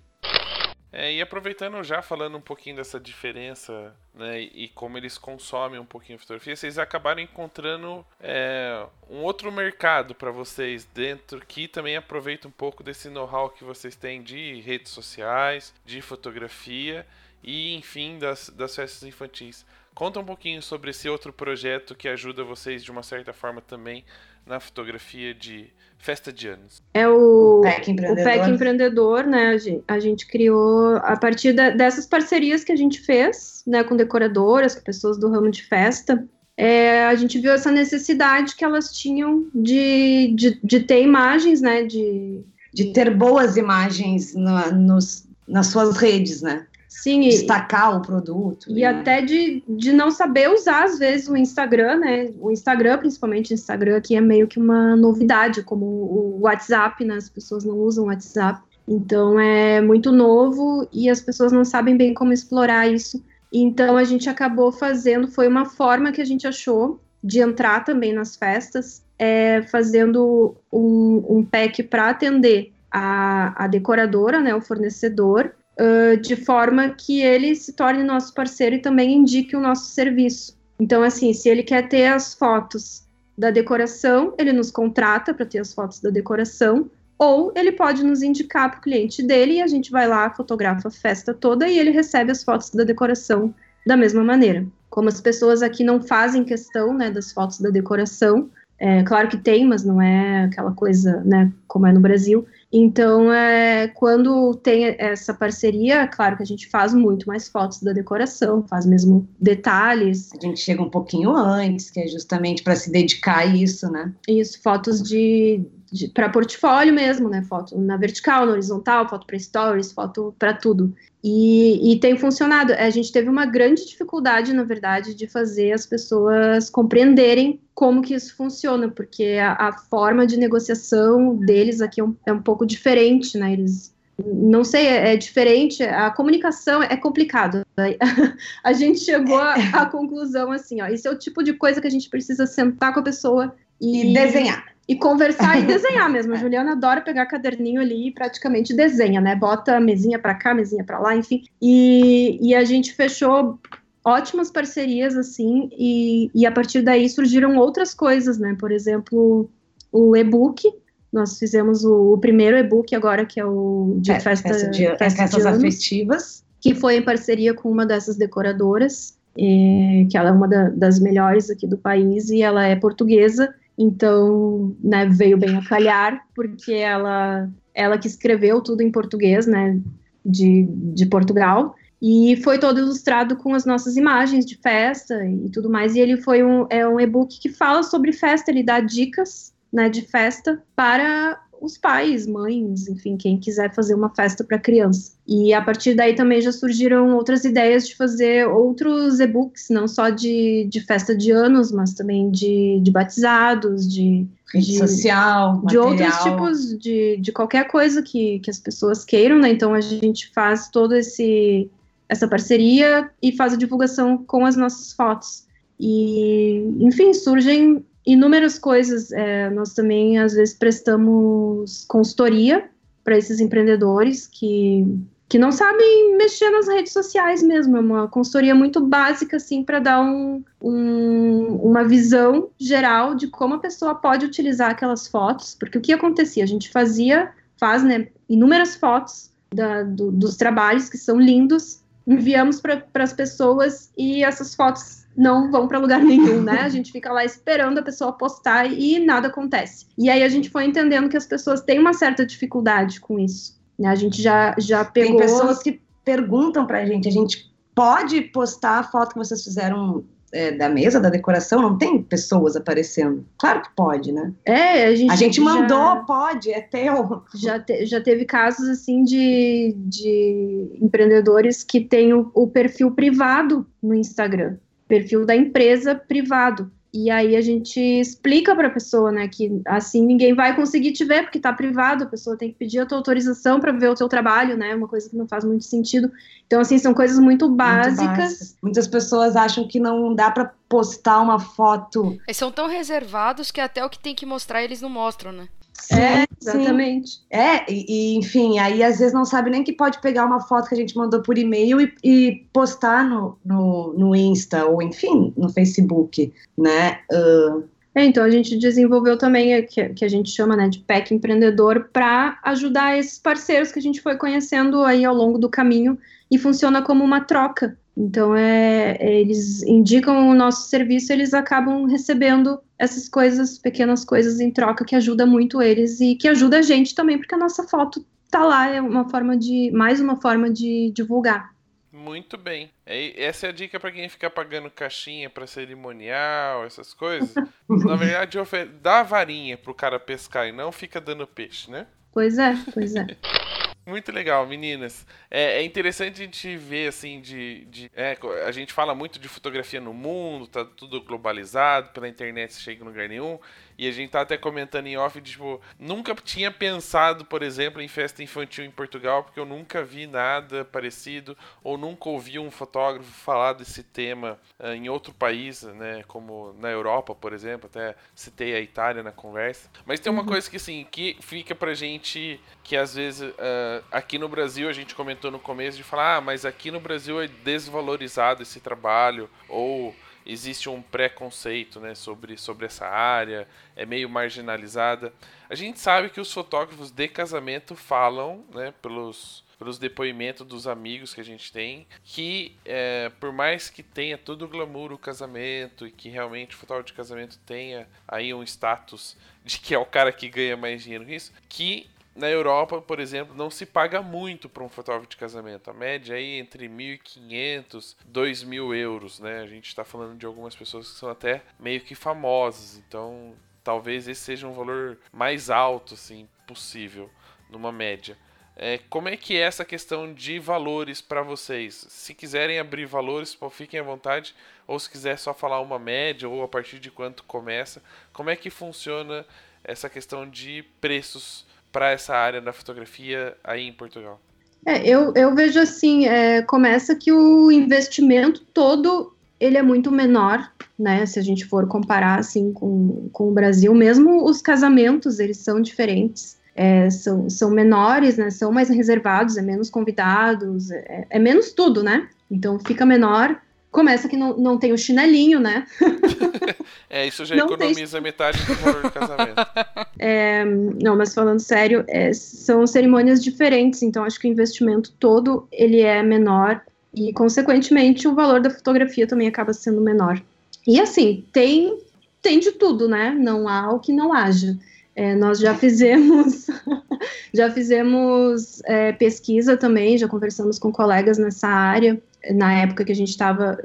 É, e aproveitando já falando um pouquinho dessa diferença, né, e como eles consomem um pouquinho a fotografia, vocês acabaram encontrando é, um outro mercado para vocês dentro que também aproveita um pouco desse know-how que vocês têm de redes sociais, de fotografia e, enfim, das, das festas infantis. Conta um pouquinho sobre esse outro projeto que ajuda vocês de uma certa forma também na fotografia de festa de anos. É o, PEC o empreendedor. PEC Empreendedor, né? A gente, a gente criou a partir da- dessas parcerias que a gente fez, né, com decoradoras, com pessoas do ramo de festa. é, a gente viu essa necessidade que elas tinham de, de, de ter imagens, né? De, De ter boas imagens na- nos, nas suas redes, né? Sim, Destacar o produto. e até de, de não saber usar, às vezes, o Instagram, né? O Instagram, principalmente o Instagram, que é meio que uma novidade, como o WhatsApp, né? As pessoas não usam o WhatsApp. Então é muito novo e as pessoas não sabem bem como explorar isso. Então a gente acabou fazendo, foi uma forma que a gente achou de entrar também nas festas, é, fazendo um, um pack para atender a, a decoradora, né, o fornecedor, uh, de forma que ele se torne nosso parceiro e também indique o nosso serviço. Então, assim, se ele quer ter as fotos da decoração, ele nos contrata para ter as fotos da decoração, ou ele pode nos indicar para o cliente dele e a gente vai lá, fotografa a festa toda e ele recebe as fotos da decoração da mesma maneira. Como as pessoas aqui não fazem questão né, das fotos da decoração, é, claro que tem, mas não é aquela coisa, né, como é no Brasil. Então, é, quando tem essa parceria, claro que a gente faz muito mais fotos da decoração, faz mesmo detalhes, A gente chega um pouquinho antes, que é justamente para se dedicar a isso, né? isso, fotos de, de para portfólio mesmo, né? Foto na vertical, na horizontal, foto para stories, foto para tudo. E, e tem funcionado. A gente teve uma grande dificuldade, na verdade, de fazer as pessoas compreenderem como que isso funciona, porque a, a forma de negociação deles aqui é um, é um pouco diferente, né? Eles não sei, é, é diferente, a comunicação é complicado. *laughs* A gente chegou à conclusão assim, ó, esse é o tipo de coisa que a gente precisa sentar com a pessoa E desenhar. E conversar e *laughs* desenhar mesmo. A Juliana adora pegar caderninho ali e praticamente desenha, né? Bota a mesinha para cá, mesinha para lá, enfim. E, e a gente fechou ótimas parcerias, assim, e, e a partir daí surgiram outras coisas, né? Por exemplo, o e-book. Nós fizemos o, o primeiro e-book agora, que é o de É, festa, festa de, festa de festas anos afetivas. que foi em parceria com uma dessas decoradoras, eh, que ela é uma da- das melhores aqui do país e ela é portuguesa, então né, veio bem a calhar, porque ela, ela que escreveu tudo em português, né, de, de Portugal, e foi todo ilustrado com as nossas imagens de festa e tudo mais, e ele foi um, é um e-book que fala sobre festa, ele dá dicas né, de festa para os pais, mães, enfim, quem quiser fazer uma festa para criança. E a partir daí também já surgiram outras ideias de fazer outros e-books, não só de, de festa de anos, mas também de, de batizados, de, Rede de- social, de material. outros tipos de, de qualquer coisa que, que as pessoas queiram, né? Então a gente faz todo esse essa parceria e faz a divulgação com as nossas fotos. E, enfim, surgem inúmeras coisas. É, nós também, às vezes, prestamos consultoria para esses empreendedores que, que não sabem mexer nas redes sociais mesmo. É uma consultoria muito básica, assim, para dar um, um- uma visão geral de como a pessoa pode utilizar aquelas fotos. Porque o que acontecia? A gente fazia, faz, né, inúmeras fotos da- do- dos trabalhos que são lindos, enviamos para as pessoas e essas fotos não vão para lugar nenhum, né? A gente fica lá esperando a pessoa postar e nada acontece. E aí a gente foi entendendo que as pessoas têm uma certa dificuldade com isso. Né? A gente já, já Tem pegou. pessoas que perguntam pra gente, a gente pode postar a foto que vocês fizeram é, da mesa, da decoração? Não tem pessoas aparecendo? Claro que pode, né? É, a gente, A gente já- mandou, pode, é teu. *laughs* já, te- já teve casos assim de, de empreendedores que têm o, o perfil privado no Instagram, perfil da empresa privado. E aí a gente explica para a pessoa, né, que assim ninguém vai conseguir te ver porque tá privado, a pessoa tem que pedir a tua autorização para ver o teu trabalho, né? Uma coisa que não faz muito sentido. Então assim, são coisas muito Muito básicas. básicas. Muitas pessoas acham que não dá pra postar uma foto. Eles são tão reservados que até o que tem que mostrar eles não mostram, né? É, sim. exatamente. É, e, e, enfim, aí às vezes não sabe nem que pode pegar uma foto que a gente mandou por e-mail e, e postar no, no, no Insta, ou enfim, no Facebook, né? Ah, É, então a gente desenvolveu também o que, que a gente chama né, de PEC empreendedor para ajudar esses parceiros que a gente foi conhecendo aí ao longo do caminho e funciona como uma troca. Então é, é, eles indicam o nosso serviço, eles acabam recebendo essas coisas, pequenas coisas em troca que ajuda muito eles e que ajuda a gente também, porque a nossa foto tá lá, é uma forma de mais uma forma de divulgar. Muito bem. É- Essa é a dica pra quem fica pagando caixinha pra cerimonial, essas coisas. *laughs* Na verdade, dá a varinha pro cara pescar e não fica dando peixe, né? Pois é, pois é. *laughs* Muito legal, meninas. É, é interessante a gente ver, assim, de. de- é, a gente fala muito de fotografia no mundo, tá tudo globalizado, pela internet você chega em lugar nenhum. E a gente tá até comentando em off, de, tipo, nunca tinha pensado, por exemplo, em festa infantil em Portugal, porque eu nunca vi nada parecido, ou nunca ouvi um fotógrafo falar desse tema ah, em outro país, né? Como na Europa, por exemplo, até citei a Itália na conversa. Mas tem uma coisa que, assim, que fica pra gente que às vezes ah, aqui no Brasil a gente comentou no começo de falar, ah, mas aqui no Brasil é desvalorizado esse trabalho, ou existe um preconceito né, sobre, sobre essa área, é meio marginalizada. A gente sabe que os fotógrafos de casamento falam, né, pelos, pelos depoimentos dos amigos que a gente tem, que é, por mais que tenha todo o glamour o casamento e que realmente o fotógrafo de casamento tenha aí um status de que é o cara que ganha mais dinheiro com isso, que na Europa, por exemplo, não se paga muito para um fotógrafo de casamento. A média aí é entre 1.500 2.000 euros, né? A gente está falando de algumas pessoas que são até meio que famosas, então talvez esse seja um valor mais alto, assim, possível, numa média. É, como é que é essa questão de valores para vocês? Se quiserem abrir valores, fiquem à vontade. Ou se quiser só falar uma média, ou a partir de quanto começa. Como é que funciona essa questão de preços para essa área da fotografia aí em Portugal? É, eu, eu vejo assim, é, começa que o investimento todo ele é muito menor, né? Se a gente for comparar assim com, com o Brasil, mesmo os casamentos eles são diferentes. É, são, são menores, né? São mais reservados, é menos convidados, é, é menos tudo, né? Então fica menor. Começa que não, não tem o chinelinho, né? *laughs* é, isso já não economiza tem... metade do valor do casamento. *laughs* É, não, mas falando sério, é, são cerimônias diferentes, então acho que o investimento todo ele é menor e, consequentemente, o valor da fotografia também acaba sendo menor. E assim, tem, tem de tudo, né? Não há o que não haja. É, nós já fizemos, *laughs* já fizemos é, pesquisa também, já conversamos com colegas nessa área, na época que a gente estava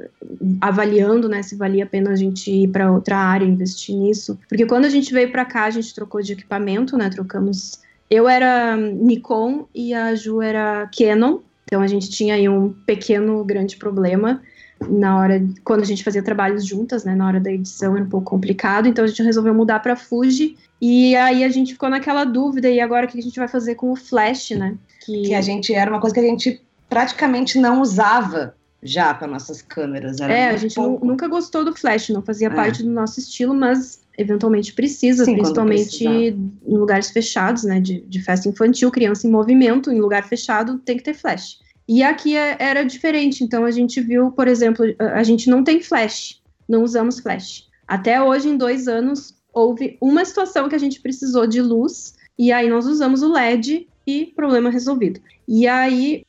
avaliando, né, se valia a pena a gente ir para outra área, investir nisso, porque quando a gente veio para cá, a gente trocou de equipamento, né, trocamos, eu era Nikon e a Ju era Canon, então a gente tinha aí um pequeno, grande problema, na hora quando a gente fazia trabalhos juntas, né, na hora da edição era um pouco complicado, então a gente resolveu mudar para Fuji e aí a gente ficou naquela dúvida e agora o que a gente vai fazer com o flash, né? Que, que a gente era uma coisa que a gente praticamente não usava já para nossas câmeras. é, a gente nunca gostou do flash, não fazia é. parte do nosso estilo, mas eventualmente precisa, Sim, principalmente em lugares fechados, né? De, de festa infantil, criança em movimento, em lugar fechado, tem que ter flash. E aqui é, era diferente, então a gente viu, por exemplo, a gente não tem flash, não usamos flash. Até hoje, em dois anos, houve uma situação que a gente precisou de luz, e aí nós usamos o LED e problema resolvido. E aí,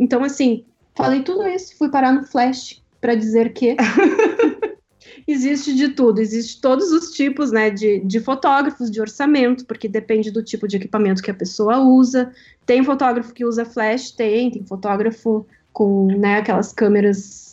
então assim, falei tudo isso, fui parar no flash para dizer que *laughs* existe de tudo, existe todos os tipos, né, de, de fotógrafos, de orçamento, porque depende do tipo de equipamento que a pessoa usa. Tem fotógrafo que usa flash, tem, tem fotógrafo com né, aquelas câmeras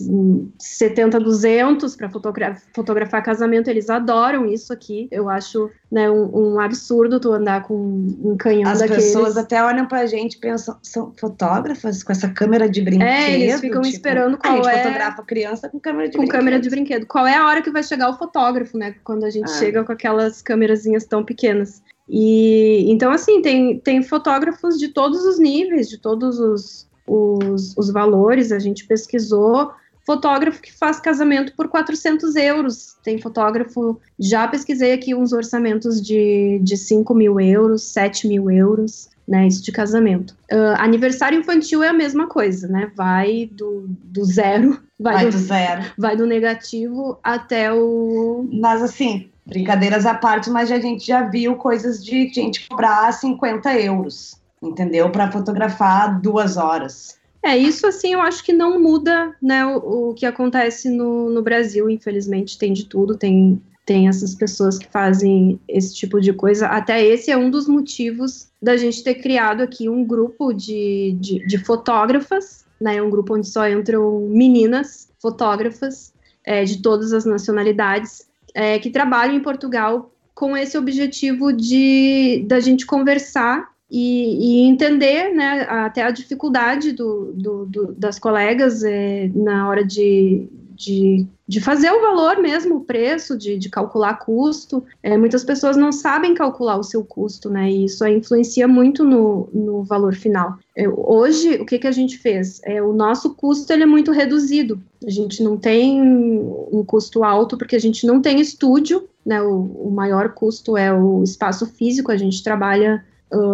70-200 para fotogra fotografar casamento, eles adoram isso aqui. Eu acho né, um, um absurdo tu andar com um canhão As daqueles. pessoas até olham pra gente e pensam, são fotógrafas com essa câmera de brinquedo? É, eles ficam tipo, esperando qual a gente é... fotografa criança com câmera de com brinquedo. câmera de brinquedo. Qual é a hora que vai chegar o fotógrafo, né? Quando a gente ah. chega com aquelas câmerazinhas tão pequenas. E então, assim, tem, tem fotógrafos de todos os níveis, de todos os, os, os valores. A gente pesquisou fotógrafo que faz casamento por 400 euros. Tem fotógrafo, já pesquisei aqui uns orçamentos de, de 5 mil euros, 7 mil euros, né, isso de casamento. Uh, aniversário infantil é a mesma coisa, né, vai do, do zero, *laughs* vai, vai do, do, zero, vai do negativo até o... Mas assim, brincadeiras à parte, mas a gente já viu coisas de gente cobrar 50 euros, entendeu? Para fotografar duas horas. É, isso assim eu acho que não muda né, o, o que acontece no, no Brasil, infelizmente tem de tudo, tem, tem essas pessoas que fazem esse tipo de coisa. Até esse é um dos motivos da gente ter criado aqui um grupo de, de, de fotógrafas, né? Um grupo onde só entram meninas fotógrafas é, de todas as nacionalidades é, que trabalham em Portugal com esse objetivo de da gente conversar e, e entender né, até a dificuldade do, do, do das colegas é, na hora de, de, de, fazer o valor mesmo, o preço, de, de calcular custo. É, muitas pessoas não sabem calcular o seu custo, né? E isso influencia muito no, no valor final. É, hoje, o que, que a gente fez? É, o nosso custo ele é muito reduzido. A gente não tem um custo alto porque a gente não tem estúdio, né? O, o maior custo é o espaço físico. A gente trabalha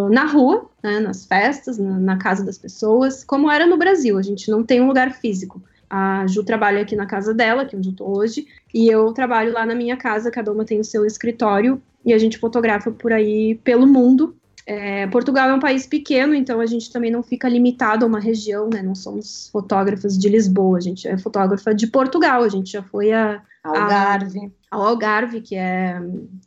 na rua, né, nas festas, na, na, casa das pessoas, como era no Brasil. A gente não tem um lugar físico. A Ju trabalha aqui na casa dela, que é onde eu tô hoje, e eu trabalho lá na minha casa, cada uma tem o seu escritório, e a gente fotografa por aí pelo mundo. É, Portugal é um país pequeno, então a gente também não fica limitado a uma região, né? Não somos fotógrafas de Lisboa, a gente é fotógrafa de Portugal, a gente já foi a, Algarve. Ao Algarve, que é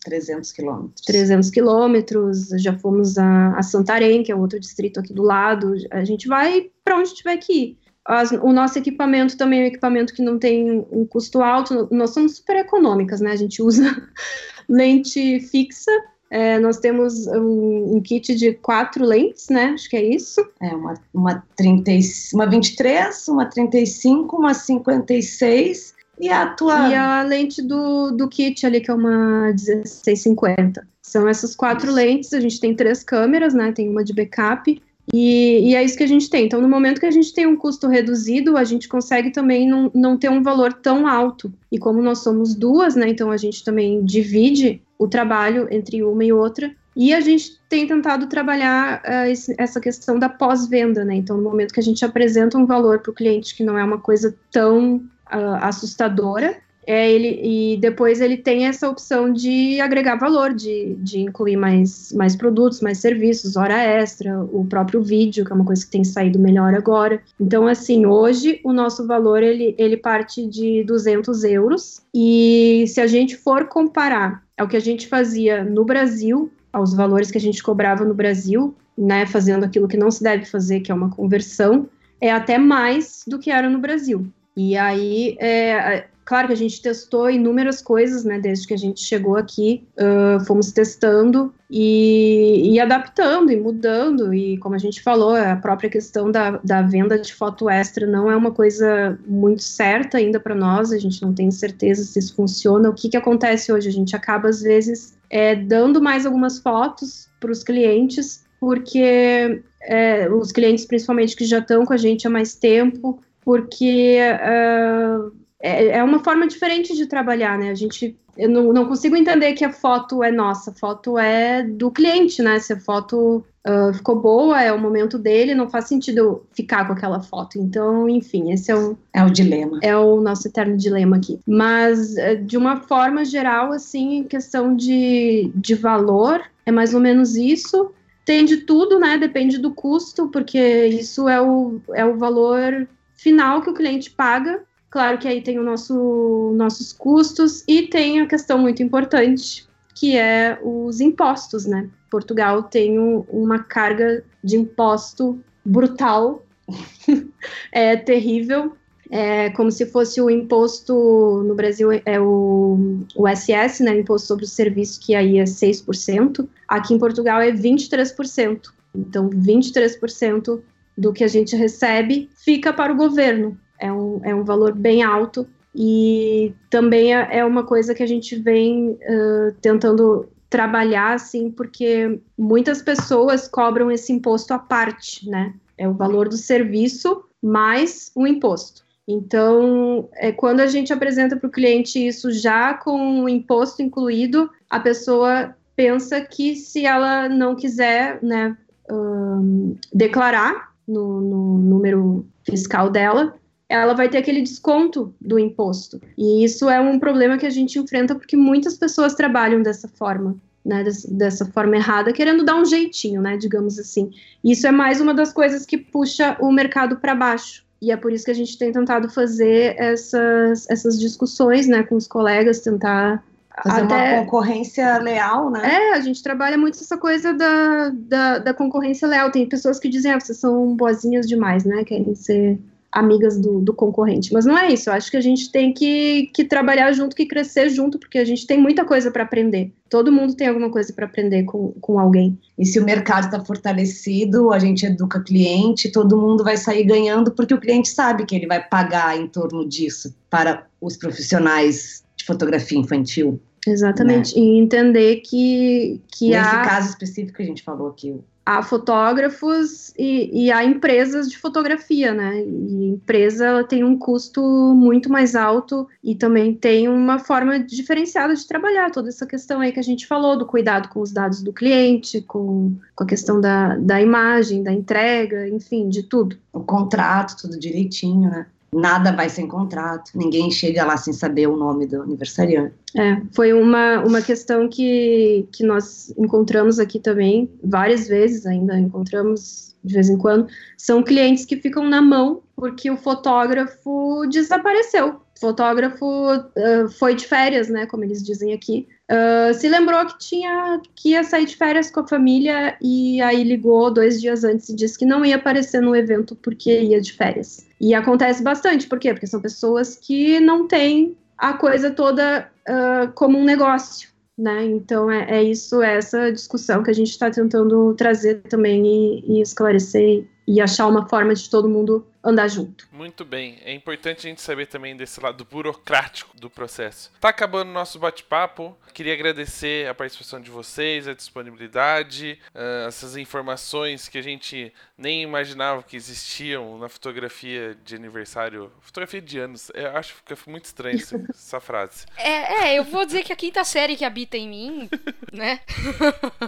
300 quilômetros. 300 quilômetros. Já fomos a, a, Santarém, que é outro distrito aqui do lado. A gente vai para onde tiver que ir. As, o nosso equipamento também é um equipamento que não tem um custo alto. Nós somos super econômicas, né? A gente usa *laughs* lente fixa. É, nós temos um, um, kit de quatro lentes, né? Acho que é isso. É, uma, uma, 30, uma 23, uma 35, uma 56 e a tua. E a lente do, do kit ali, que é uma 1650. São essas quatro Isso. lentes. A gente tem três câmeras, né? Tem uma de backup, E, e, é isso que a gente tem. Então, no momento que a gente tem um custo reduzido, a gente consegue também não, não ter um valor tão alto. E como nós somos duas, né, então a gente também divide o trabalho entre uma e outra. E a gente tem tentado trabalhar uh, esse, essa questão da pós-venda, né? Então, no momento que a gente apresenta um valor para o cliente que não é uma coisa tão uh, assustadora, é ele e depois ele tem essa opção de agregar valor, de, de incluir mais, mais produtos, mais serviços, hora extra, o próprio vídeo, que é uma coisa que tem saído melhor agora. Então, assim, hoje o nosso valor ele, ele parte de 200 euros e se a gente for comparar ao que a gente fazia no Brasil, aos valores que a gente cobrava no Brasil, né, fazendo aquilo que não se deve fazer, que é uma conversão, é até mais do que era no Brasil. E aí, é, Claro que a gente testou inúmeras coisas, né, desde que a gente chegou aqui, uh, fomos testando e, e, adaptando e mudando, e como a gente falou, a própria questão da, da venda de foto extra não é uma coisa muito certa ainda para nós, a gente não tem certeza se isso funciona. O que, que acontece hoje? A gente acaba, às vezes, é, dando mais algumas fotos para os clientes, porque é, os clientes, principalmente, que já estão com a gente há mais tempo, porque uh, é, é uma forma diferente de trabalhar, né? A gente eu não, não, consigo entender que a foto é nossa, a foto é do cliente, né? Se a foto uh, ficou boa, é o momento dele, não faz sentido ficar com aquela foto. Então, enfim, esse é o, é o dilema. É o nosso eterno dilema aqui. Mas, eh, de uma forma geral, assim, em questão de, de valor, é mais ou menos isso. Tem de tudo, né? Depende do custo, porque isso é o, é o valor final que o cliente paga Claro que aí tem o nosso, nossos custos e tem a questão muito importante, que é os impostos, né? Portugal tem um, uma carga de imposto brutal, *laughs* é terrível, é como se fosse o imposto no Brasil é o, o SS, né, imposto sobre o serviço, que aí é 6%, aqui em Portugal é 23%. Então, 23% do que a gente recebe fica para o governo é um, é um valor bem alto e também é, é uma coisa que a gente vem uh, tentando trabalhar, assim, porque muitas pessoas cobram esse imposto à parte, né? É o valor do serviço mais o imposto. Então, é, quando a gente apresenta para o cliente isso já com o imposto incluído, a pessoa pensa que se ela não quiser né, um, declarar no, no número fiscal dela, ela vai ter aquele desconto do imposto. E isso é um problema que a gente enfrenta porque muitas pessoas trabalham dessa forma. Né, dessa forma errada, querendo dar um jeitinho, né, digamos assim. Isso é mais uma das coisas que puxa o mercado para baixo. E é por isso que a gente tem tentado fazer essas, essas discussões, né, com os colegas, tentar Fazer até... uma concorrência leal, né? É, a gente trabalha muito essa coisa da, da, da concorrência leal. Tem pessoas que dizem, ah, vocês são boazinhas demais, né? Querem ser amigas do, do, concorrente. Mas não é isso. Eu acho que a gente tem que, que trabalhar junto, que crescer junto, porque a gente tem muita coisa para aprender. Todo mundo tem alguma coisa para aprender com, com alguém. E se o mercado está fortalecido, a gente educa cliente, todo mundo vai sair ganhando, porque o cliente sabe que ele vai pagar em torno disso para os profissionais de fotografia infantil. Exatamente. Né? E entender que, que Nesse há... caso específico que a gente falou aqui, há fotógrafos e, e há empresas de fotografia, né? E a empresa tem um custo muito mais alto e também tem uma forma diferenciada de trabalhar toda essa questão aí que a gente falou, do cuidado com os dados do cliente, com, com a questão da, da imagem, da entrega, enfim, de tudo. O contrato, tudo direitinho, né? Nada vai sem contrato, ninguém chega lá sem saber o nome do aniversariante. É, foi uma, uma questão que, que nós encontramos aqui também, várias vezes ainda encontramos de vez em quando, são clientes que ficam na mão porque o fotógrafo desapareceu. O fotógrafo uh, foi de férias, né, como eles dizem aqui, Uh, se lembrou que tinha que ia sair de férias com a família e aí ligou dois dias antes e disse que não ia aparecer no evento porque ia de férias. E acontece bastante, por quê? Porque são pessoas que não têm a coisa toda uh, como um negócio, né? Então é, é, isso, é essa discussão que a gente está tentando trazer também e, e esclarecer e achar uma forma de todo mundo andar junto. Muito bem. É importante a gente saber também desse lado burocrático do processo. Tá acabando o nosso bate-papo. Queria agradecer a participação de vocês, a disponibilidade, uh, essas informações que a gente nem imaginava que existiam na fotografia de aniversário. Fotografia de anos. Eu acho que fica muito estranho essa, *laughs* essa frase. É, é, eu vou dizer que a quinta série que habita em mim, né?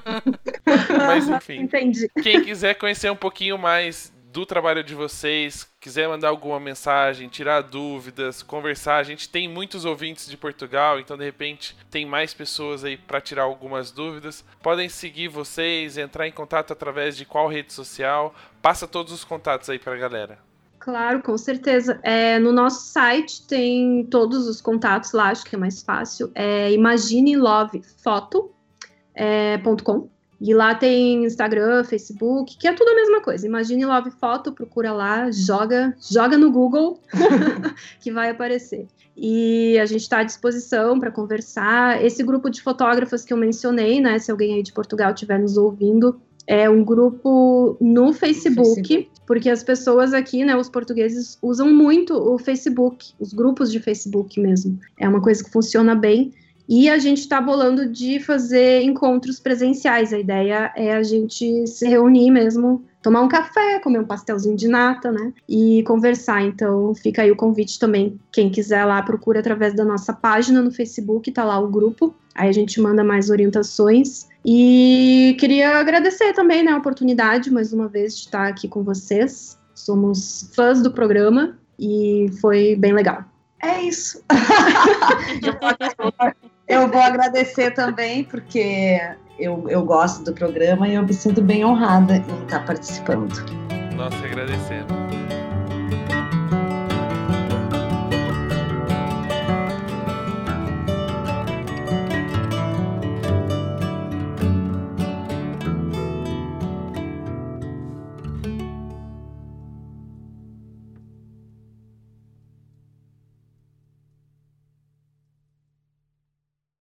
*laughs* Mas enfim. Entendi. Quem quiser conhecer um pouquinho mais do trabalho de vocês, quiser mandar alguma mensagem, tirar dúvidas, conversar, a gente tem muitos ouvintes de Portugal, então de repente tem mais pessoas aí para tirar algumas dúvidas. Podem seguir vocês, entrar em contato através de qual rede social. Passa todos os contatos aí para a galera. Claro, com certeza. É, no nosso site tem todos os contatos lá, acho que é mais fácil. É imaginelovefoto.com. É, e lá tem Instagram, Facebook, que é tudo a mesma coisa. Imagine Love Foto, procura lá, joga, joga no Google, *laughs* que vai aparecer. E a gente está à disposição para conversar. Esse grupo de fotógrafos que eu mencionei, né? Se alguém aí de Portugal estiver nos ouvindo, é um grupo no Facebook, Facebook, porque as pessoas aqui, né, os portugueses, usam muito o Facebook, os grupos de Facebook mesmo. É uma coisa que funciona bem. E a gente está bolando de fazer encontros presenciais. A ideia é a gente se reunir mesmo, tomar um café, comer um pastelzinho de nata, né? E conversar. Então fica aí o convite também. Quem quiser lá, procura através da nossa página no Facebook, tá lá o grupo. Aí a gente manda mais orientações. E queria agradecer também né, a oportunidade, mais uma vez, de estar aqui com vocês. Somos fãs do programa e foi bem legal. É isso. *laughs* *laughs* eu vou agradecer também, porque eu, eu gosto do programa e eu me sinto bem honrada em estar participando. Nós agradecemos.